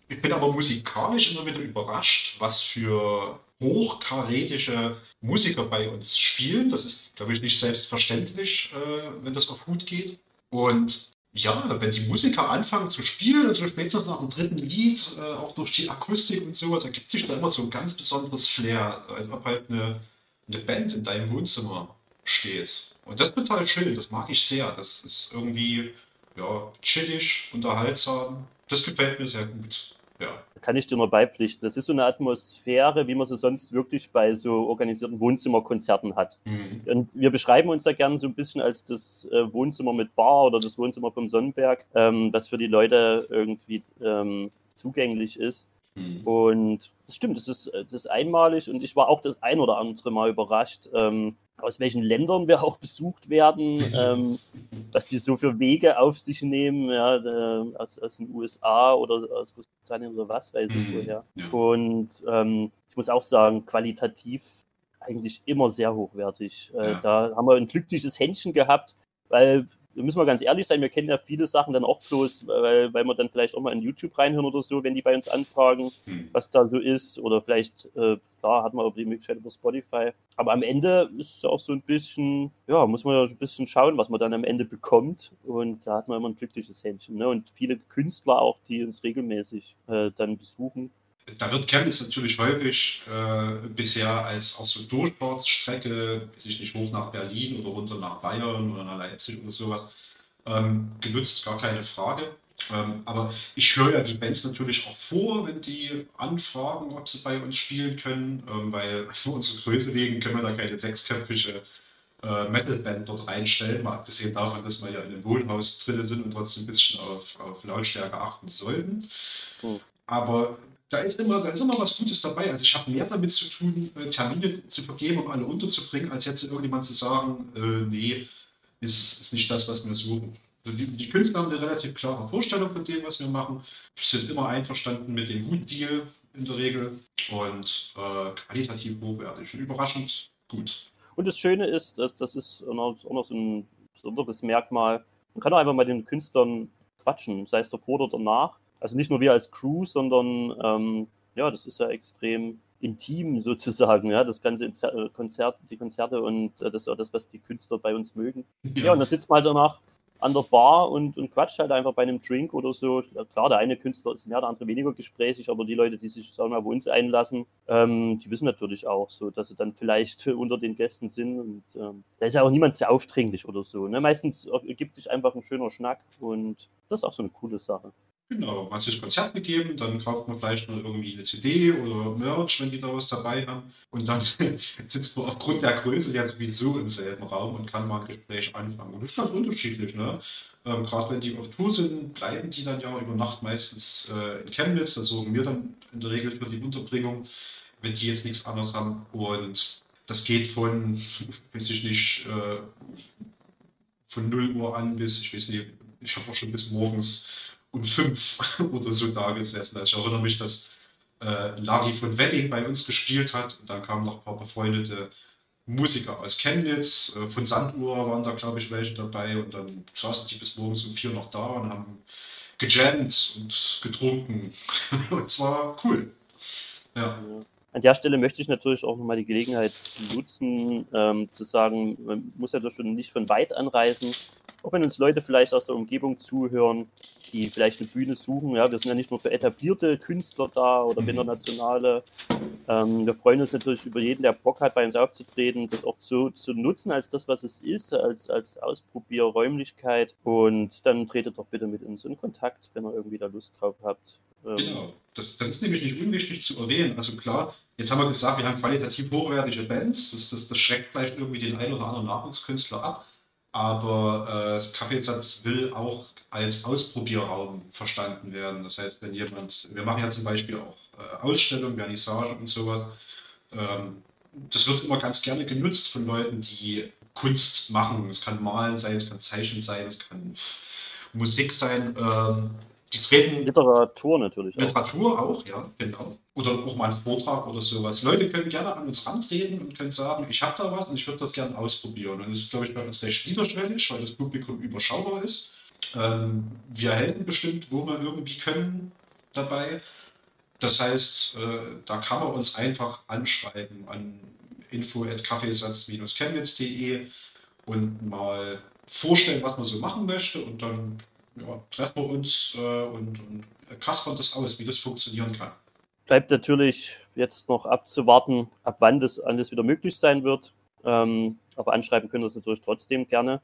Ich bin aber musikalisch immer wieder überrascht, was für hochkarätische Musiker bei uns spielen. Das ist, glaube ich, nicht selbstverständlich, äh, wenn das auf Hut geht. Und ja, wenn die Musiker anfangen zu spielen und so spätestens nach dem dritten Lied, äh, auch durch die Akustik und sowas, ergibt sich da immer so ein ganz besonderes Flair, als ob halt eine, eine Band in deinem Wohnzimmer steht. Und das ist total schön, das mag ich sehr. Das ist irgendwie ja, chillig, unterhaltsam. Das gefällt mir sehr gut. Ja. Kann ich dir nur beipflichten. Das ist so eine Atmosphäre, wie man sie sonst wirklich bei so organisierten Wohnzimmerkonzerten hat. Mhm. Und wir beschreiben uns da gerne so ein bisschen als das äh, Wohnzimmer mit Bar oder das Wohnzimmer vom Sonnenberg, ähm, das für die Leute irgendwie ähm, zugänglich ist. Mhm. Und das stimmt, das ist, das ist einmalig und ich war auch das ein oder andere Mal überrascht, ähm, aus welchen Ländern wir auch besucht werden, ähm, was die so für Wege auf sich nehmen, ja, äh, aus, aus den USA oder aus Großbritannien oder was weiß ich mhm. woher. Ja. Und ähm, ich muss auch sagen, qualitativ eigentlich immer sehr hochwertig. Äh, ja. Da haben wir ein glückliches Händchen gehabt, weil müssen mal ganz ehrlich sein, wir kennen ja viele Sachen dann auch bloß, weil, weil wir dann vielleicht auch mal in YouTube reinhören oder so, wenn die bei uns anfragen, hm. was da so ist. Oder vielleicht, äh, klar, hat man auch die Möglichkeit über Spotify. Aber am Ende ist es auch so ein bisschen, ja, muss man ja ein bisschen schauen, was man dann am Ende bekommt. Und da hat man immer ein glückliches Händchen. Ne? Und viele Künstler auch, die uns regelmäßig äh, dann besuchen, da wird Chemnitz natürlich häufig äh, bisher als auch so Durchfahrtsstrecke, sich nicht hoch nach Berlin oder runter nach Bayern oder nach Leipzig oder sowas, ähm, genutzt, gar keine Frage. Ähm, aber ich höre ja die Bands natürlich auch vor, wenn die anfragen, ob sie bei uns spielen können, ähm, weil für unsere Größe wegen können wir da keine sechsköpfige äh, Metal-Band dort reinstellen, mal abgesehen davon, dass wir ja in einem Wohnhaus drin sind und trotzdem ein bisschen auf, auf Lautstärke achten sollten. Hm. Aber da ist, immer, da ist immer was Gutes dabei. Also ich habe mehr damit zu tun, äh, Termine zu vergeben, um alle unterzubringen, als jetzt irgendjemand zu sagen, äh, nee, ist, ist nicht das, was wir suchen. Also die, die, Künstler haben eine relativ klare Vorstellung von dem, was wir machen, sind immer einverstanden mit dem guten Deal in der Regel und äh, qualitativ hochwertig und überraschend gut. Und das Schöne ist, dass das ist auch noch so ein besonderes Merkmal. Man kann auch einfach mal den Künstlern quatschen, sei es davor oder danach. Also nicht nur wir als Crew, sondern ähm, ja, das ist ja extrem intim sozusagen, ja, das ganze äh, Konzert, die Konzerte und äh, das ist auch das, was die Künstler bei uns mögen. Ja, ja und dann sitzt man halt danach an der Bar und, und quatscht halt einfach bei einem Drink oder so. Klar, der eine Künstler ist mehr, der andere weniger gesprächig, aber die Leute, die sich sagen wir, mal, bei uns einlassen, ähm, die wissen natürlich auch so, dass sie dann vielleicht unter den Gästen sind. Und ähm, da ist ja auch niemand sehr aufdringlich oder so. Ne? Meistens ergibt sich einfach ein schöner Schnack und das ist auch so eine coole Sache. Genau, man hat sich Konzert gegeben, dann kauft man vielleicht noch irgendwie eine CD oder Merch, wenn die da was dabei haben. Und dann sitzt man aufgrund der Größe ja sowieso im selben Raum und kann mal ein Gespräch anfangen. Und das ist ganz unterschiedlich, ne? Ähm, Gerade wenn die auf Tour sind, bleiben die dann ja über Nacht meistens äh, in Chemnitz. Da sorgen wir dann in der Regel für die Unterbringung, wenn die jetzt nichts anderes haben. Und das geht von, weiß ich nicht, äh, von 0 Uhr an bis, ich weiß nicht, ich habe auch schon bis morgens um fünf oder so da gesessen. Also ich erinnere mich, dass äh, Larry von Wedding bei uns gespielt hat. Und dann kamen noch ein paar befreundete Musiker aus Chemnitz. Äh, von Sanduhr waren da, glaube ich, welche dabei. Und dann saßen die bis morgens um vier noch da und haben gejammt und getrunken. und zwar cool. Ja. An der Stelle möchte ich natürlich auch nochmal die Gelegenheit nutzen, ähm, zu sagen, man muss ja doch schon nicht von weit anreisen. Auch wenn uns Leute vielleicht aus der Umgebung zuhören, die vielleicht eine Bühne suchen. Ja, wir sind ja nicht nur für etablierte Künstler da oder mhm. internationale. Ähm, wir freuen uns natürlich über jeden, der Bock hat, bei uns aufzutreten, das auch so zu nutzen als das, was es ist, als, als Ausprobierräumlichkeit. Und dann tretet doch bitte mit uns in Kontakt, wenn ihr irgendwie da Lust drauf habt. Ähm, genau, das, das ist nämlich nicht unwichtig zu erwähnen. Also klar, jetzt haben wir gesagt, wir haben qualitativ hochwertige Bands. Das, das, das schreckt vielleicht irgendwie den einen oder anderen Nachwuchskünstler ab aber äh, das Kaffeesatz will auch als Ausprobierraum verstanden werden. Das heißt, wenn jemand, wir machen ja zum Beispiel auch äh, Ausstellungen, Vernissage und sowas, ähm, das wird immer ganz gerne genutzt von Leuten, die Kunst machen. Es kann Malen sein, es kann Zeichnen sein, es kann Musik sein. Ähm, die treten. Literatur natürlich. Literatur auch. auch, ja, genau. Oder auch mal ein Vortrag oder sowas. Leute können gerne an uns rantreten und können sagen, ich habe da was und ich würde das gerne ausprobieren. Und das ist, glaube ich, bei uns recht niederschwellig, weil das Publikum überschaubar ist. Ähm, wir helfen bestimmt, wo wir irgendwie können dabei. Das heißt, äh, da kann man uns einfach anschreiben an info.kaffeesatz-chemnitz.de und mal vorstellen, was man so machen möchte und dann ja, treffen wir uns äh, und, und kaspern das aus, wie das funktionieren kann. Bleibt natürlich jetzt noch abzuwarten, ab wann das alles wieder möglich sein wird. Ähm, aber anschreiben können wir es natürlich trotzdem gerne.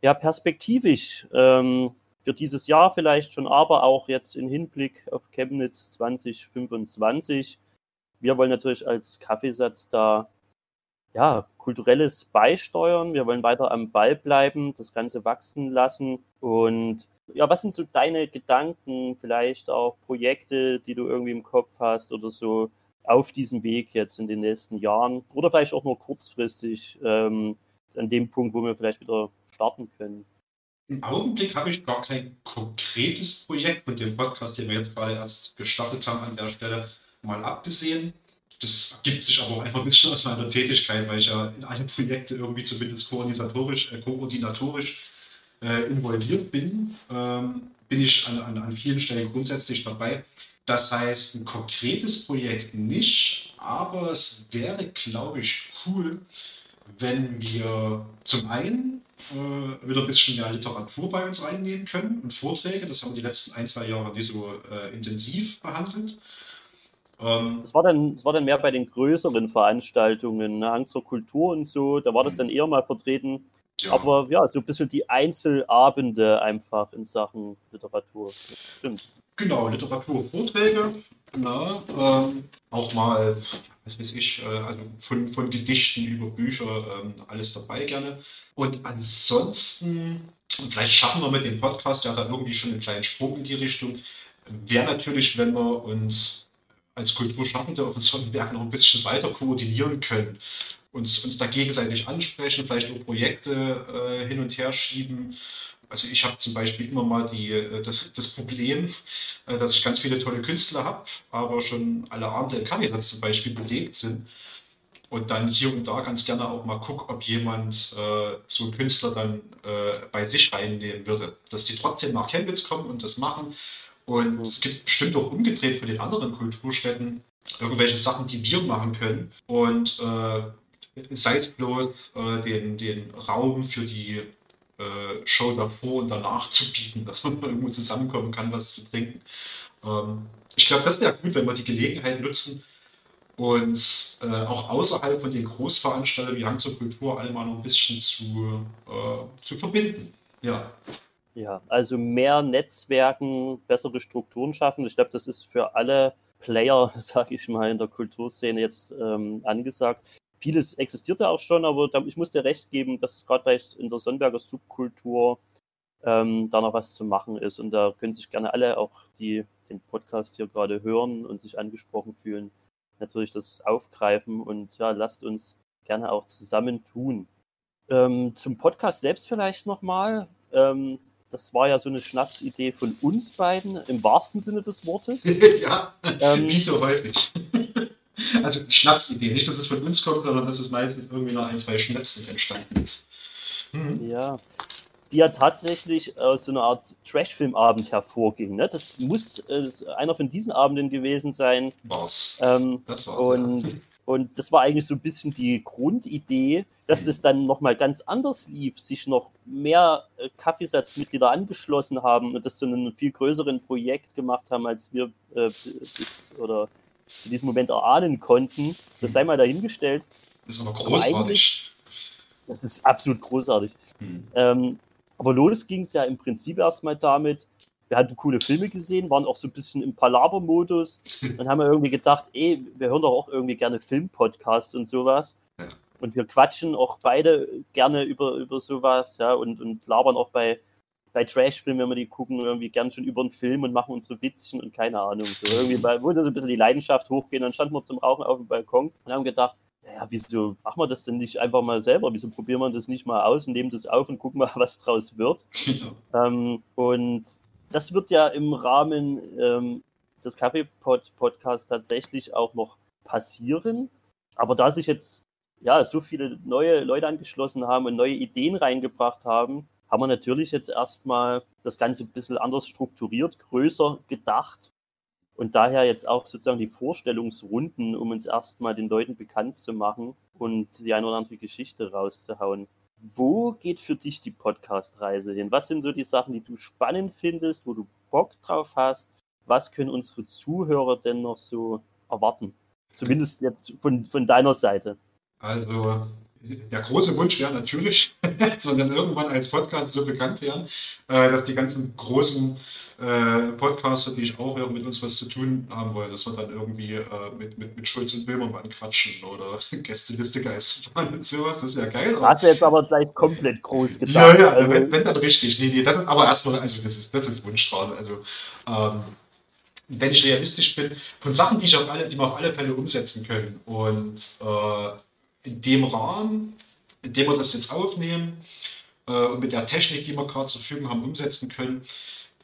Ja, perspektivisch ähm, für dieses Jahr vielleicht schon, aber auch jetzt im Hinblick auf Chemnitz 2025. Wir wollen natürlich als Kaffeesatz da ja, kulturelles beisteuern. Wir wollen weiter am Ball bleiben, das Ganze wachsen lassen. Und ja, was sind so deine Gedanken, vielleicht auch Projekte, die du irgendwie im Kopf hast oder so auf diesem Weg jetzt in den nächsten Jahren? Oder vielleicht auch nur kurzfristig ähm, an dem Punkt, wo wir vielleicht wieder starten können? Im Augenblick habe ich gar kein konkretes Projekt mit dem Podcast, den wir jetzt gerade erst gestartet haben, an der Stelle mal abgesehen das ergibt sich aber auch einfach ein bisschen aus meiner Tätigkeit, weil ich ja in alle Projekte irgendwie zumindest koordinatorisch, äh, koordinatorisch äh, involviert bin, ähm, bin ich an, an, an vielen Stellen grundsätzlich dabei. Das heißt, ein konkretes Projekt nicht, aber es wäre, glaube ich, cool, wenn wir zum einen äh, wieder ein bisschen mehr Literatur bei uns reinnehmen können und Vorträge. Das haben wir die letzten ein, zwei Jahre nicht so äh, intensiv behandelt. Ähm, es war, dann, das war dann mehr bei den größeren Veranstaltungen, ne? Hang zur Kultur und so, da war das mhm. dann eher mal vertreten. Ja. Aber ja, so ein bisschen die Einzelabende einfach in Sachen Literatur. Stimmt. Genau, Literaturvorträge. Na, ähm, auch mal, was weiß ich, äh, also von, von Gedichten über Bücher, ähm, alles dabei gerne. Und ansonsten, vielleicht schaffen wir mit dem Podcast ja dann irgendwie schon einen kleinen Sprung in die Richtung. Wäre natürlich, wenn wir uns als Kulturschaffende auf dem Sonnenberg noch ein bisschen weiter koordinieren können, uns, uns da gegenseitig ansprechen, vielleicht nur Projekte äh, hin und her schieben. Also ich habe zum Beispiel immer mal die, äh, das, das Problem, äh, dass ich ganz viele tolle Künstler habe, aber schon alle Abende im Kaffeesatz zum Beispiel belegt sind. Und dann hier und da ganz gerne auch mal gucke, ob jemand äh, so einen Künstler dann äh, bei sich reinnehmen würde. Dass die trotzdem nach Chemnitz kommen und das machen. Und es gibt bestimmt auch umgedreht für den anderen Kulturstädten irgendwelche Sachen, die wir machen können. Und äh, sei es bloß äh, den, den Raum für die äh, Show davor und danach zu bieten, dass man irgendwo zusammenkommen kann, was zu trinken. Ähm, ich glaube, das wäre gut, wenn wir die Gelegenheit nutzen, uns äh, auch außerhalb von den Großveranstaltungen wie Hang zur Kultur alle mal noch ein bisschen zu, äh, zu verbinden. Ja. Ja, also mehr Netzwerken, bessere Strukturen schaffen. Ich glaube, das ist für alle Player, sage ich mal, in der Kulturszene jetzt ähm, angesagt vieles existiert ja auch schon, aber ich muss dir recht geben, dass gerade vielleicht in der Sonnenberger Subkultur ähm, da noch was zu machen ist. Und da können sich gerne alle, auch die den Podcast hier gerade hören und sich angesprochen fühlen, natürlich das aufgreifen. Und ja, lasst uns gerne auch zusammen tun. Ähm, zum Podcast selbst vielleicht nochmal. Ähm, das war ja so eine Schnapsidee von uns beiden, im wahrsten Sinne des Wortes. ja, ähm, wie so häufig. Also Schnapsidee, nicht, dass es von uns kommt, sondern dass es meistens irgendwie nach ein, zwei Schnäpsen entstanden ist. Mhm. Ja, die ja tatsächlich aus so einer Art Trash-Filmabend hervorging. Ne? Das muss äh, einer von diesen Abenden gewesen sein. War's. Ähm, das war's. Und, ja. und das war eigentlich so ein bisschen die Grundidee, dass mhm. das dann nochmal ganz anders lief, sich noch mehr äh, Kaffeesatzmitglieder angeschlossen haben und das zu einem viel größeren Projekt gemacht haben, als wir äh, bis oder zu diesem Moment erahnen konnten. Das sei mal dahingestellt. Das ist aber großartig. Aber das ist absolut großartig. Hm. Ähm, aber los ging es ja im Prinzip erstmal damit, wir hatten coole Filme gesehen, waren auch so ein bisschen im Palaver-Modus. Dann haben wir irgendwie gedacht, ey, wir hören doch auch irgendwie gerne Filmpodcasts und sowas. Ja. Und wir quatschen auch beide gerne über, über sowas, ja, und, und labern auch bei, bei Trash-Filmen, wenn wir die gucken, irgendwie gern schon über den Film und machen unsere Witzchen und keine Ahnung. So irgendwie wurde so ein bisschen die Leidenschaft hochgehen. Dann standen wir zum Rauchen auf dem Balkon und haben gedacht, ja, wieso machen wir das denn nicht einfach mal selber? Wieso probieren wir das nicht mal aus und nehmen das auf und gucken mal, was draus wird? Ähm, und das wird ja im Rahmen ähm, des Kaffee-Podcasts tatsächlich auch noch passieren. Aber da sich jetzt ja so viele neue Leute angeschlossen haben und neue Ideen reingebracht haben, haben wir natürlich jetzt erstmal das Ganze ein bisschen anders strukturiert, größer gedacht und daher jetzt auch sozusagen die Vorstellungsrunden, um uns erstmal den Leuten bekannt zu machen und die eine oder andere Geschichte rauszuhauen. Wo geht für dich die Podcast-Reise hin? Was sind so die Sachen, die du spannend findest, wo du Bock drauf hast? Was können unsere Zuhörer denn noch so erwarten? Zumindest jetzt von, von deiner Seite. Also der große Wunsch wäre natürlich, dass wir dann irgendwann als Podcast so bekannt werden, äh, dass die ganzen großen äh, Podcaster, die ich auch höre, mit uns was zu tun haben wollen, dass wir dann irgendwie äh, mit, mit, mit Schulz und Böhmermann quatschen oder Gästeliste Geistermann und sowas, das wäre geil. Hast du jetzt aber gleich komplett groß gedacht. Ja, ja, also, wenn, wenn, dann richtig. Nee, nee, das ist aber erstmal, also das ist, das ist Wunschtraum. Also ähm, wenn ich realistisch bin, von Sachen, die, ich auf alle, die wir auf alle Fälle umsetzen können und äh, in dem Rahmen, in dem wir das jetzt aufnehmen äh, und mit der Technik, die wir gerade zur Verfügung haben, umsetzen können,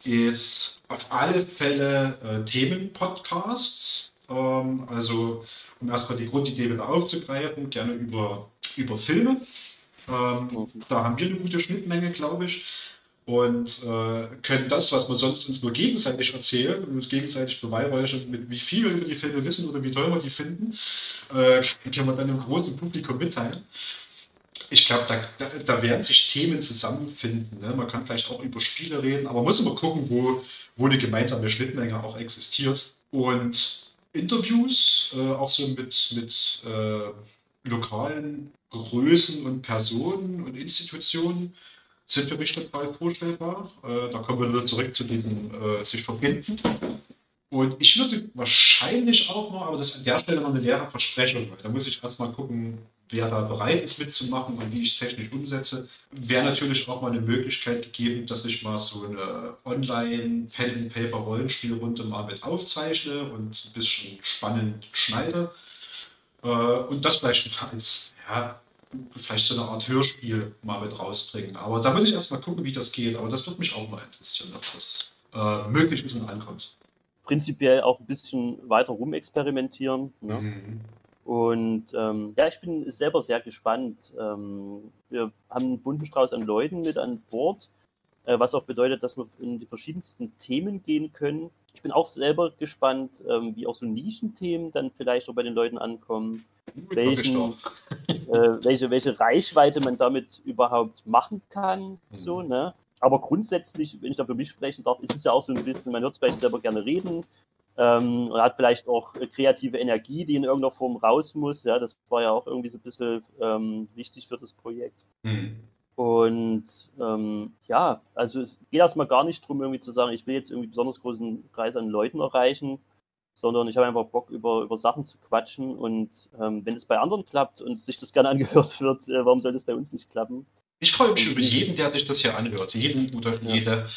ist auf alle Fälle äh, Themenpodcasts. Ähm, also, um erstmal die Grundidee wieder aufzugreifen, gerne über, über Filme. Ähm, da haben wir eine gute Schnittmenge, glaube ich und äh, können das, was wir sonst uns nur gegenseitig erzählen und uns gegenseitig beweihräuchern, mit wie viel wir über die Filme wissen oder wie toll wir die finden, äh, können wir dann im großen Publikum mitteilen. Ich glaube, da, da, da, werden sich Themen zusammenfinden. Ne? Man kann vielleicht auch über Spiele reden, aber man muss immer gucken, wo, wo eine gemeinsame Schnittmenge auch existiert. Und Interviews, äh, auch so mit, mit äh, lokalen Größen und Personen und Institutionen, sind für mich total vorstellbar. Äh, da kommen wir wieder zurück zu diesem äh, sich verbinden. Und ich würde wahrscheinlich auch mal, aber das an der Stelle noch eine leere Versprechung, weil da muss ich erstmal gucken, wer da bereit ist mitzumachen und wie ich technisch umsetze. Wäre natürlich auch mal eine Möglichkeit gegeben, dass ich mal so eine Online-Pen-and-Paper-Rollenspielrunde mal mit aufzeichne und ein bisschen spannend schneide. Äh, und das vielleicht als, ja, vielleicht so eine Art Hörspiel mal mit rausbringen. Aber da muss ich erst mal gucken, wie das geht. Aber das würde mich auch mal interessieren, ob das äh, möglich ist und ankommt prinzipiell auch ein bisschen weiter rumexperimentieren. Ne? Mhm. Und ähm, ja, ich bin selber sehr gespannt. Ähm, wir haben einen bunten Strauß an Leuten mit an Bord, äh, was auch bedeutet, dass wir in die verschiedensten Themen gehen können. Ich bin auch selber gespannt, ähm, wie auch so Nischenthemen dann vielleicht auch bei den Leuten ankommen. Welchen, äh, welche, welche Reichweite man damit überhaupt machen kann. Mhm. So, ne? Aber grundsätzlich, wenn ich da für mich sprechen darf, ist es ja auch so ein bisschen, man hört es vielleicht selber gerne reden ähm, und hat vielleicht auch kreative Energie, die in irgendeiner Form raus muss. Ja, das war ja auch irgendwie so ein bisschen ähm, wichtig für das Projekt. Mhm. Und ähm, ja, also es geht erstmal gar nicht darum, irgendwie zu sagen, ich will jetzt irgendwie besonders großen Kreis an Leuten erreichen, sondern ich habe einfach Bock, über, über Sachen zu quatschen. Und ähm, wenn es bei anderen klappt und sich das gerne angehört wird, äh, warum soll das bei uns nicht klappen? Ich freue mich über jeden, der sich das hier anhört. Jeden oder ja. jede.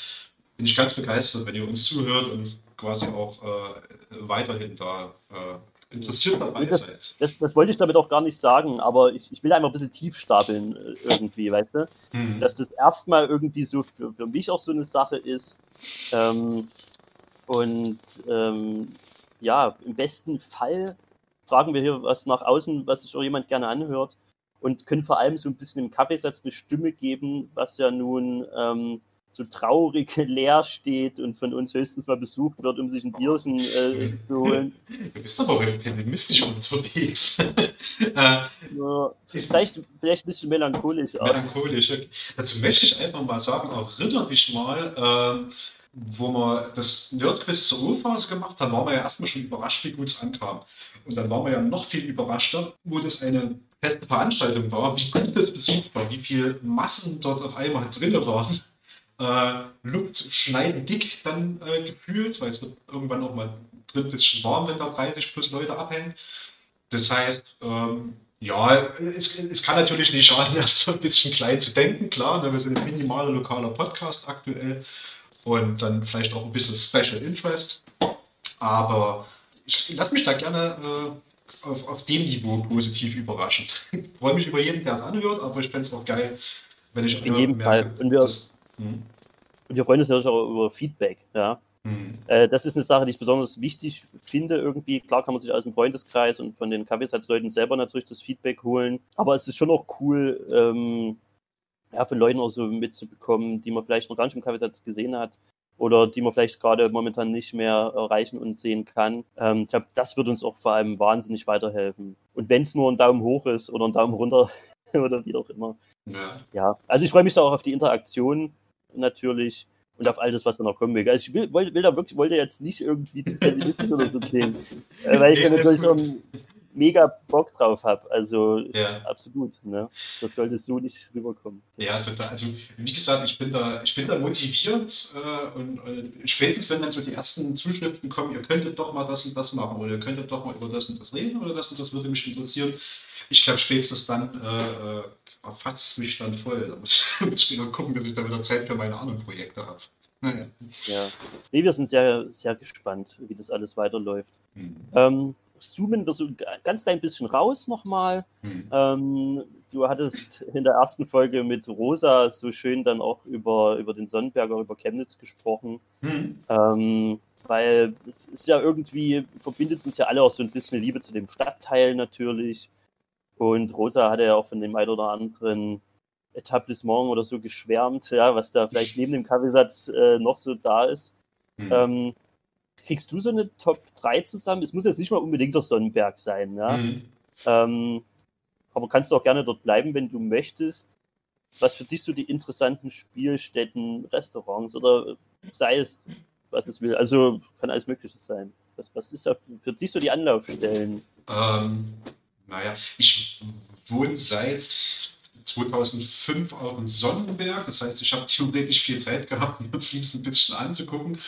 Bin ich ganz begeistert, wenn ihr uns zuhört und quasi auch äh, weiterhin da äh, interessiert dabei das, seid. Das, das, wollte ich damit auch gar nicht sagen, aber ich, ich will einfach ein bisschen tief stapeln äh, irgendwie, weißt du? Hm. Dass das erstmal irgendwie so für, für mich auch so eine Sache ist. Ähm, und ähm, ja, im besten Fall tragen wir hier was nach außen, was sich auch jemand gerne anhört und können vor allem so ein bisschen im Kaffeesatz eine Stimme geben, was ja nun ähm, so traurig leer steht und von uns höchstens mal besucht wird, um sich ein Bierchen äh, zu holen. Du bist aber pessimistisch unterwegs. äh, ja, vielleicht, vielleicht ein bisschen melancholisch. Auch. Melancholisch. Okay. Dazu möchte ich einfach mal sagen, erinnere dich mal, äh, wo wir das Nerdquiz zur Urphase gemacht haben, waren wir ja erstmal schon überrascht, wie gut es ankam. Und dann waren wir ja noch viel überraschter, wo das eine feste Veranstaltung war, wie gut das besucht war, wie viele Massen dort auf einmal drin waren. Äh, Luft schneiden dick dann äh, gefühlt, weil es wird irgendwann auch mal drin bisschen warm, wenn da 30 plus Leute abhängen. Das heißt, ähm, ja, es, es, kann natürlich nicht schaden, erst so ein bisschen klein zu denken. Klar, ne, wir sind ein minimaler lokaler Podcast aktuell und dann vielleicht auch ein bisschen Special Interest. Aber ich lasse mich da gerne äh, auf, auf dem Niveau positiv überraschen. Ich freue mich über jeden, der es anhört, aber ich fände es auch geil, wenn ich In jedem merke, Fall. Und wir, das, hm? wir freuen uns natürlich auch über Feedback. Ja. Hm. Äh, das ist eine Sache, die ich besonders wichtig finde. Irgendwie, klar kann man sich aus dem Freundeskreis und von den Kaffeesatzleuten selber natürlich das Feedback holen. Aber es ist schon auch cool, ähm, ja, von Leuten auch so mitzubekommen, die man vielleicht noch gar nicht im Kaffeesatz gesehen hat oder die man vielleicht gerade momentan nicht mehr erreichen und sehen kann. Ähm, ich glaube, das wird uns auch vor allem wahnsinnig weiterhelfen. Und wenn es nur ein Daumen hoch ist oder ein Daumen runter oder wie auch immer. Ja. ja, also ich freue mich da auch auf die Interaktion natürlich und auf all das, was da noch kommen will. Also ich will, will, will da wirklich, wollte jetzt nicht irgendwie zu pessimistisch oder so klingen, äh, weil ich dann natürlich so mega Bock drauf habe. Also ja. absolut. Ne? Das sollte so nicht rüberkommen. Ja, total. Also wie gesagt, ich bin da, ich bin da motiviert äh, und äh, spätestens wenn dann so die ersten Zuschriften kommen, ihr könntet doch mal das und das machen oder ihr könntet doch mal über das und das reden oder das und das würde mich interessieren. Ich glaube, spätestens dann äh, äh erfasst mich dann voll. Da muss, muss ich wieder gucken, dass ich da wieder Zeit für meine anderen Projekte habe. Naja. Ja. Nee, wir sind sehr, sehr gespannt, wie das alles weiterläuft. Mhm. Ähm, zoomen wir so ein ganz klein bisschen raus nochmal. Hm. Ähm, du hattest in der ersten Folge mit Rosa so schön dann auch über, über den Sonnenberger, über Chemnitz gesprochen. Hm. Ähm, weil es ist ja irgendwie, verbindet uns ja alle auch so ein bisschen Liebe zu dem Stadtteil natürlich. Und Rosa hatte ja auch von dem ein oder anderen Etablissement oder so geschwärmt, ja, was da vielleicht neben dem Kaffeesatz äh, noch so da ist. Hm. Ähm, kriegst du so eine Top 3 zusammen? Es muss jetzt nicht mal unbedingt der Sonnenberg sein, ja. Mhm. Ähm, aber kannst du auch gerne dort bleiben, wenn du möchtest. Was für dich so die interessanten Spielstätten, Restaurants oder sei es, was es will. Also kann alles Mögliche sein. Was, was ist da für dich so die Anlaufstellen? Ähm, naja, ich wohne seit 2005 auf dem Sonnenberg. Das heißt, ich habe theoretisch viel Zeit gehabt, mir vieles ein bisschen anzugucken.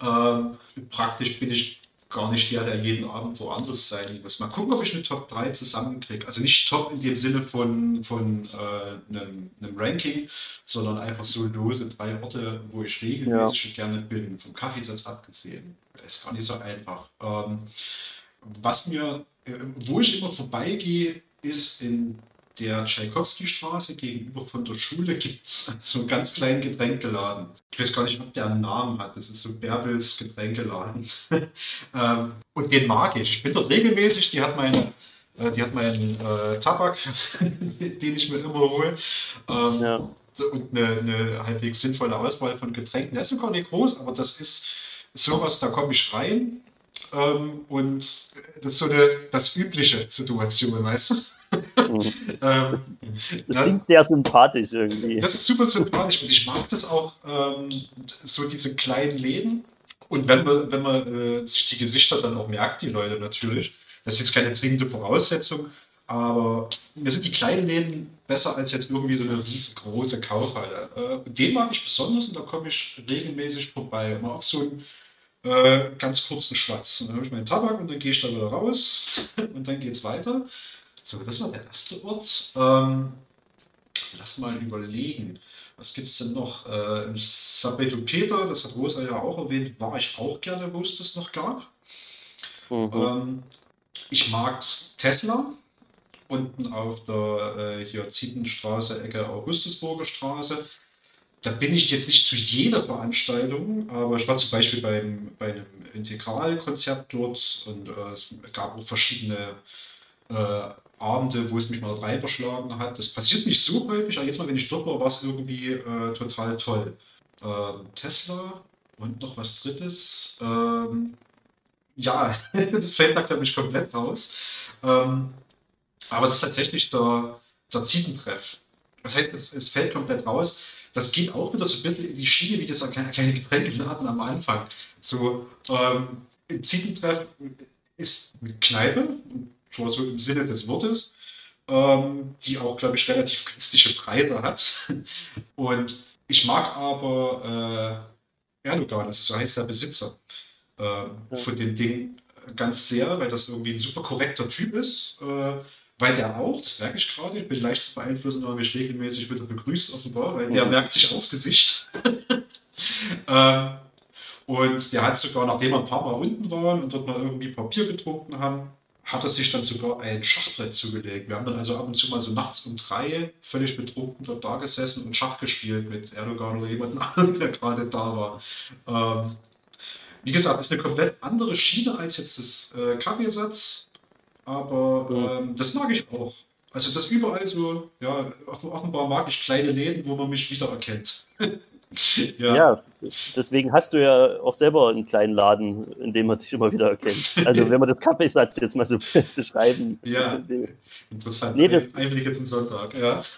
Ähm, praktisch bin ich gar nicht der, der jeden Abend woanders sein muss. Mal gucken, ob ich eine Top 3 zusammenkriege. Also nicht Top in dem Sinne von, von äh, einem, einem, Ranking, sondern einfach so lose drei Orte, wo ich regelmäßig ja. gerne bin, vom Kaffeesatz abgesehen. Das ist gar nicht so einfach. Ähm, was mir, äh, wo ich immer vorbeigehe, ist in der Tschaikowski-Straße gegenüber von der Schule gibt es so einen ganz kleinen Getränkeladen. Ich weiß gar nicht, ob der einen Namen hat. Das ist so Bärbels Getränkeladen. ähm, und den mag ich. Ich bin dort regelmäßig. Die hat meine, äh, die hat meinen äh, Tabak, den ich mir immer hole. Ähm, ja. Und eine, eine, halbwegs sinnvolle Auswahl von Getränken. Der ist sogar nicht groß, aber das ist sowas, da komme ich rein. Ähm, und das ist so eine das übliche Situation, weißt du? Ähm, das, klingt sehr sympathisch irgendwie. Das ist super sympathisch und ich mag das auch, ähm, so diese kleinen Läden. Und wenn man, wenn man äh, sich die Gesichter dann auch merkt, die Leute natürlich, das ist jetzt keine zwingende Voraussetzung, aber mir sind die kleinen Läden besser als jetzt irgendwie so eine riesengroße Kaufhalle. Äh, den mag ich besonders und da komme ich regelmäßig vorbei. Mal auf so einen äh, ganz kurzen Schwatz. Dann habe ich meinen Tabak und dann gehe ich da wieder raus und dann geht es weiter. So, das war der erste Ort. Ähm, lass mal überlegen. Was gibt es denn noch? Äh, Im Sabeto Peter, das hat Rosa ja auch erwähnt, war ich auch gerne, wo es das noch gab. Mhm. Ähm, ich mag Tesla. Unten auf der äh, hier Zietenstraße, Ecke Augustusburger Straße. Da bin ich jetzt nicht zu jeder Veranstaltung, aber ich war zum Beispiel beim, bei einem Integralkonzert dort und äh, es gab auch verschiedene äh, Abende, wo es mich mal rein verschlagen hat. Das passiert nicht so häufig, aber jetzt mal, wenn ich dort war, war es irgendwie äh, total toll. Ähm, Tesla und noch was Drittes. Ähm, ja, das fällt da, glaube ich, komplett raus. Ähm, aber das ist tatsächlich der, der Zietentreff. Das heißt, es, es fällt komplett raus. Das geht auch wieder so ein bisschen in die Schiene, wie das kleine Getränkeladen am Anfang. So, ähm, Zietentreff ist eine Kneipe, so im Sinne des Wortes, ähm, die auch, glaube ich, relativ günstige Preise hat. Und ich mag aber äh, Erdogan, also so heißt der Besitzer äh, ja. von dem Ding ganz sehr, weil das irgendwie ein super korrekter Typ ist. Äh, weil der auch, das merke ich gerade, ich bin leicht zu beeinflussen, weil mich regelmäßig wieder begrüßt offenbar, weil der mhm. merkt sich aus Gesicht. ähm, und der hat sogar, nachdem wir ein paar Mal unten waren und dort mal irgendwie Papier getrunken haben, hat er sich dann sogar ein Schachbrett zugelegt. Wir haben dann also ab und zu mal so nachts um drei völlig betrunken dort da gesessen und Schach gespielt mit Erdogan oder jemandem anderem, der gerade da war. Ähm, wie gesagt, ist eine komplett andere Schiene als jetzt das äh, Kaffeesatz, aber ähm, das mag ich auch. Also das überall so, ja, offenbar mag ich kleine Läden, wo man mich wiedererkennt. ja. ja. deswegen hast du ja auch selber einen kleinen Laden, in dem man dich immer wieder erkennt. Also wenn man das Kaffeesatz jetzt mal so beschreiben. Ja, interessant. Nee, das, Einblicke zum Sonntag, ja.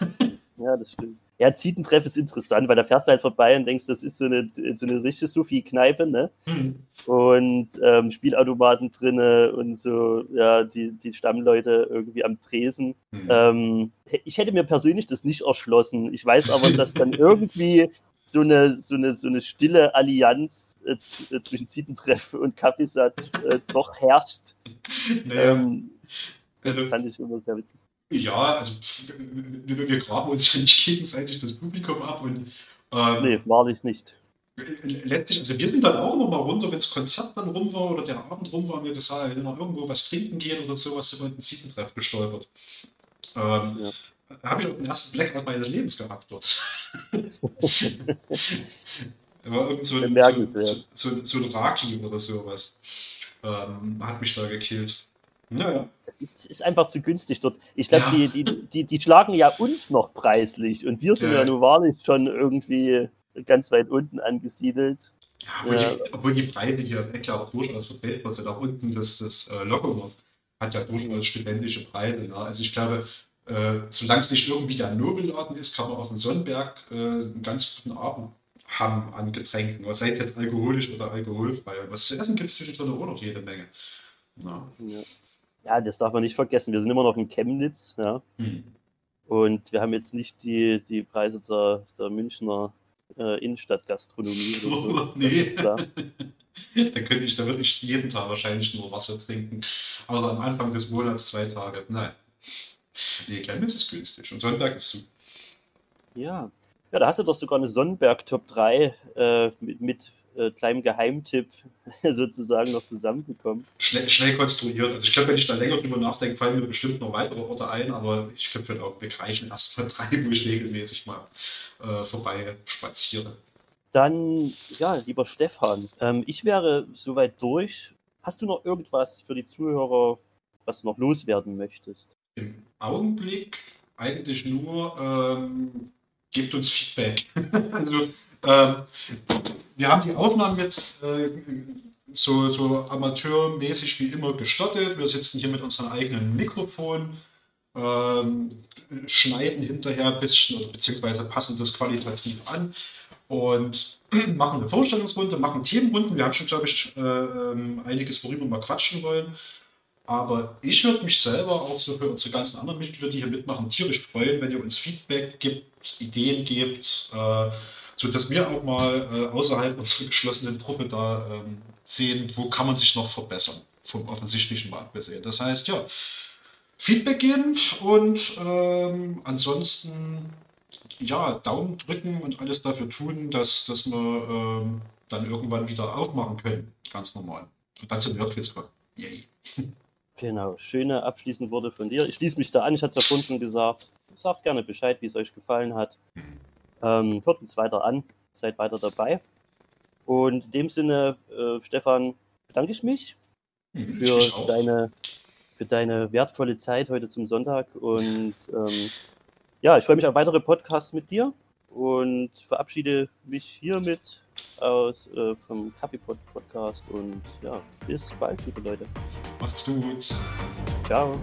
Ja, das stimmt. Ja, Zietentreff ist interessant, weil da fährst du halt vorbei und denkst, das ist so eine, so eine richtige Sophie-Kneipe, ne? Hm. Und ähm, Spielautomaten drinne und so, ja, die, die Stammleute irgendwie am Tresen. Hm. Ähm, ich hätte mir persönlich das nicht erschlossen. Ich weiß aber, dass dann irgendwie so eine, so eine, so eine stille Allianz äh, äh zwischen Zietentreff und Kaffeesatz äh, doch herrscht. Naja. Ähm, also, fand ich immer sehr witzig. Ja, also wir, wir graben uns ja nicht gegenseitig das Publikum ab und ähm, nee, wahrlich nicht. Letztlich, also wir sind dann auch immer mal runter, wenn das Konzert dann rum war oder der Abend rum war, haben wir gesagt, wenn wir noch irgendwo was trinken gehen oder sowas, sind wir in den Zietentreff gestolpert. Ähm, ja habe ich auch den ersten Blackout meines Lebens gehabt dort. war irgend so, ein, so, so, so, ein Raki oder sowas. Ähm, hat mich da gekillt. Naja. Es ist einfach zu günstig dort. Ich glaube, ja. die, die, die, die schlagen ja uns noch preislich und wir sind ja, ja nun wahrlich schon irgendwie ganz weit unten angesiedelt. Ja, obwohl, ja. Die, obwohl die Preise hier Eckler auch durchaus vertretbar sind. Auch unten das, das äh, Lokomotiv hat ja durchaus studentische Preise. Ne? Also ich glaube, äh, solange es nicht irgendwie der Nobelladen ist, kann man auf dem Sonnenberg äh, einen ganz guten Abend haben an Getränken. Was seid jetzt alkoholisch oder alkoholfrei. Was zu essen gibt es zwischendrin auch noch jede Menge. Ja. ja. das darf man nicht vergessen. Wir sind immer noch in Chemnitz. Ja. Hm. Und wir haben jetzt nicht die, die Preise der, der Münchner äh, Innenstadtgastronomie oder so. Oh, nee. da könnte ich, da würde ich jeden Tag wahrscheinlich nur Wasser trinken. Außer am Anfang des Monats zwei Tage. Nein. Nee, Chemnitz ist günstig und Sonnenberg ist super. Ja. Ja, da hast du doch sogar eine Sonnenberg Top 3 äh, mit, mit äh, kleinem Geheimtipp sozusagen noch zusammenbekommen. Schnell, schnell konstruiert. Also ich glaube, wenn ich da länger drüber nachdenke, fallen mir bestimmt noch weitere Orte ein, aber ich glaube, für den Augenblick reichen erst mal drei, wo ich regelmäßig mal äh, vorbei spaziere. Dann, ja, lieber Stefan, ähm, ich wäre soweit durch. Hast du noch irgendwas für die Zuhörer, was du noch loswerden möchtest? Im Augenblick eigentlich nur, ähm, gebt uns Feedback. also äh, wir haben die Aufnahmen jetzt äh, so, so amateurmäßig wie immer gestartet. Wir sitzen hier mit unserem eigenen Mikrofon, ähm, schneiden hinterher ein bisschen beziehungsweise passen das qualitativ an und machen eine Vorstellungsrunde, machen Themenrunden. Wir haben schon, glaube ich, äh, ähm, einiges, worüber wir mal quatschen wollen. Aber ich würde mich selber auch so für unsere ganzen anderen Mitglieder, die hier mitmachen, tierisch freuen, wenn ihr uns Feedback gibt, Ideen gebt, äh, sodass wir auch mal äh, außerhalb unserer geschlossenen Gruppe da ähm, sehen, wo kann man sich noch verbessern, vom offensichtlichen mal abgesehen. Das heißt, ja, Feedback geben und ähm, ansonsten ja, Daumen drücken und alles dafür tun, dass, dass wir ähm, dann irgendwann wieder aufmachen können. Ganz normal. Und zum Nerdquiz kommen. Yay. Genau, schöne abschließende Worte von dir. Ich schließe mich da an, ich hatte es ja vorhin schon gesagt. Sagt gerne Bescheid, wie es euch gefallen hat. Ähm, hört uns weiter an, seid weiter dabei. Und in dem Sinne, äh, Stefan, bedanke ich mich hm, für ich deine, für deine wertvolle Zeit heute zum Sonntag. Und ähm, ja, ich freue mich auf weitere Podcasts mit dir und verabschiede mich hiermit aus, äh, vom Kaffeepot Podcast und ja, bis bald, liebe Leute. Macht's gut. Ciao.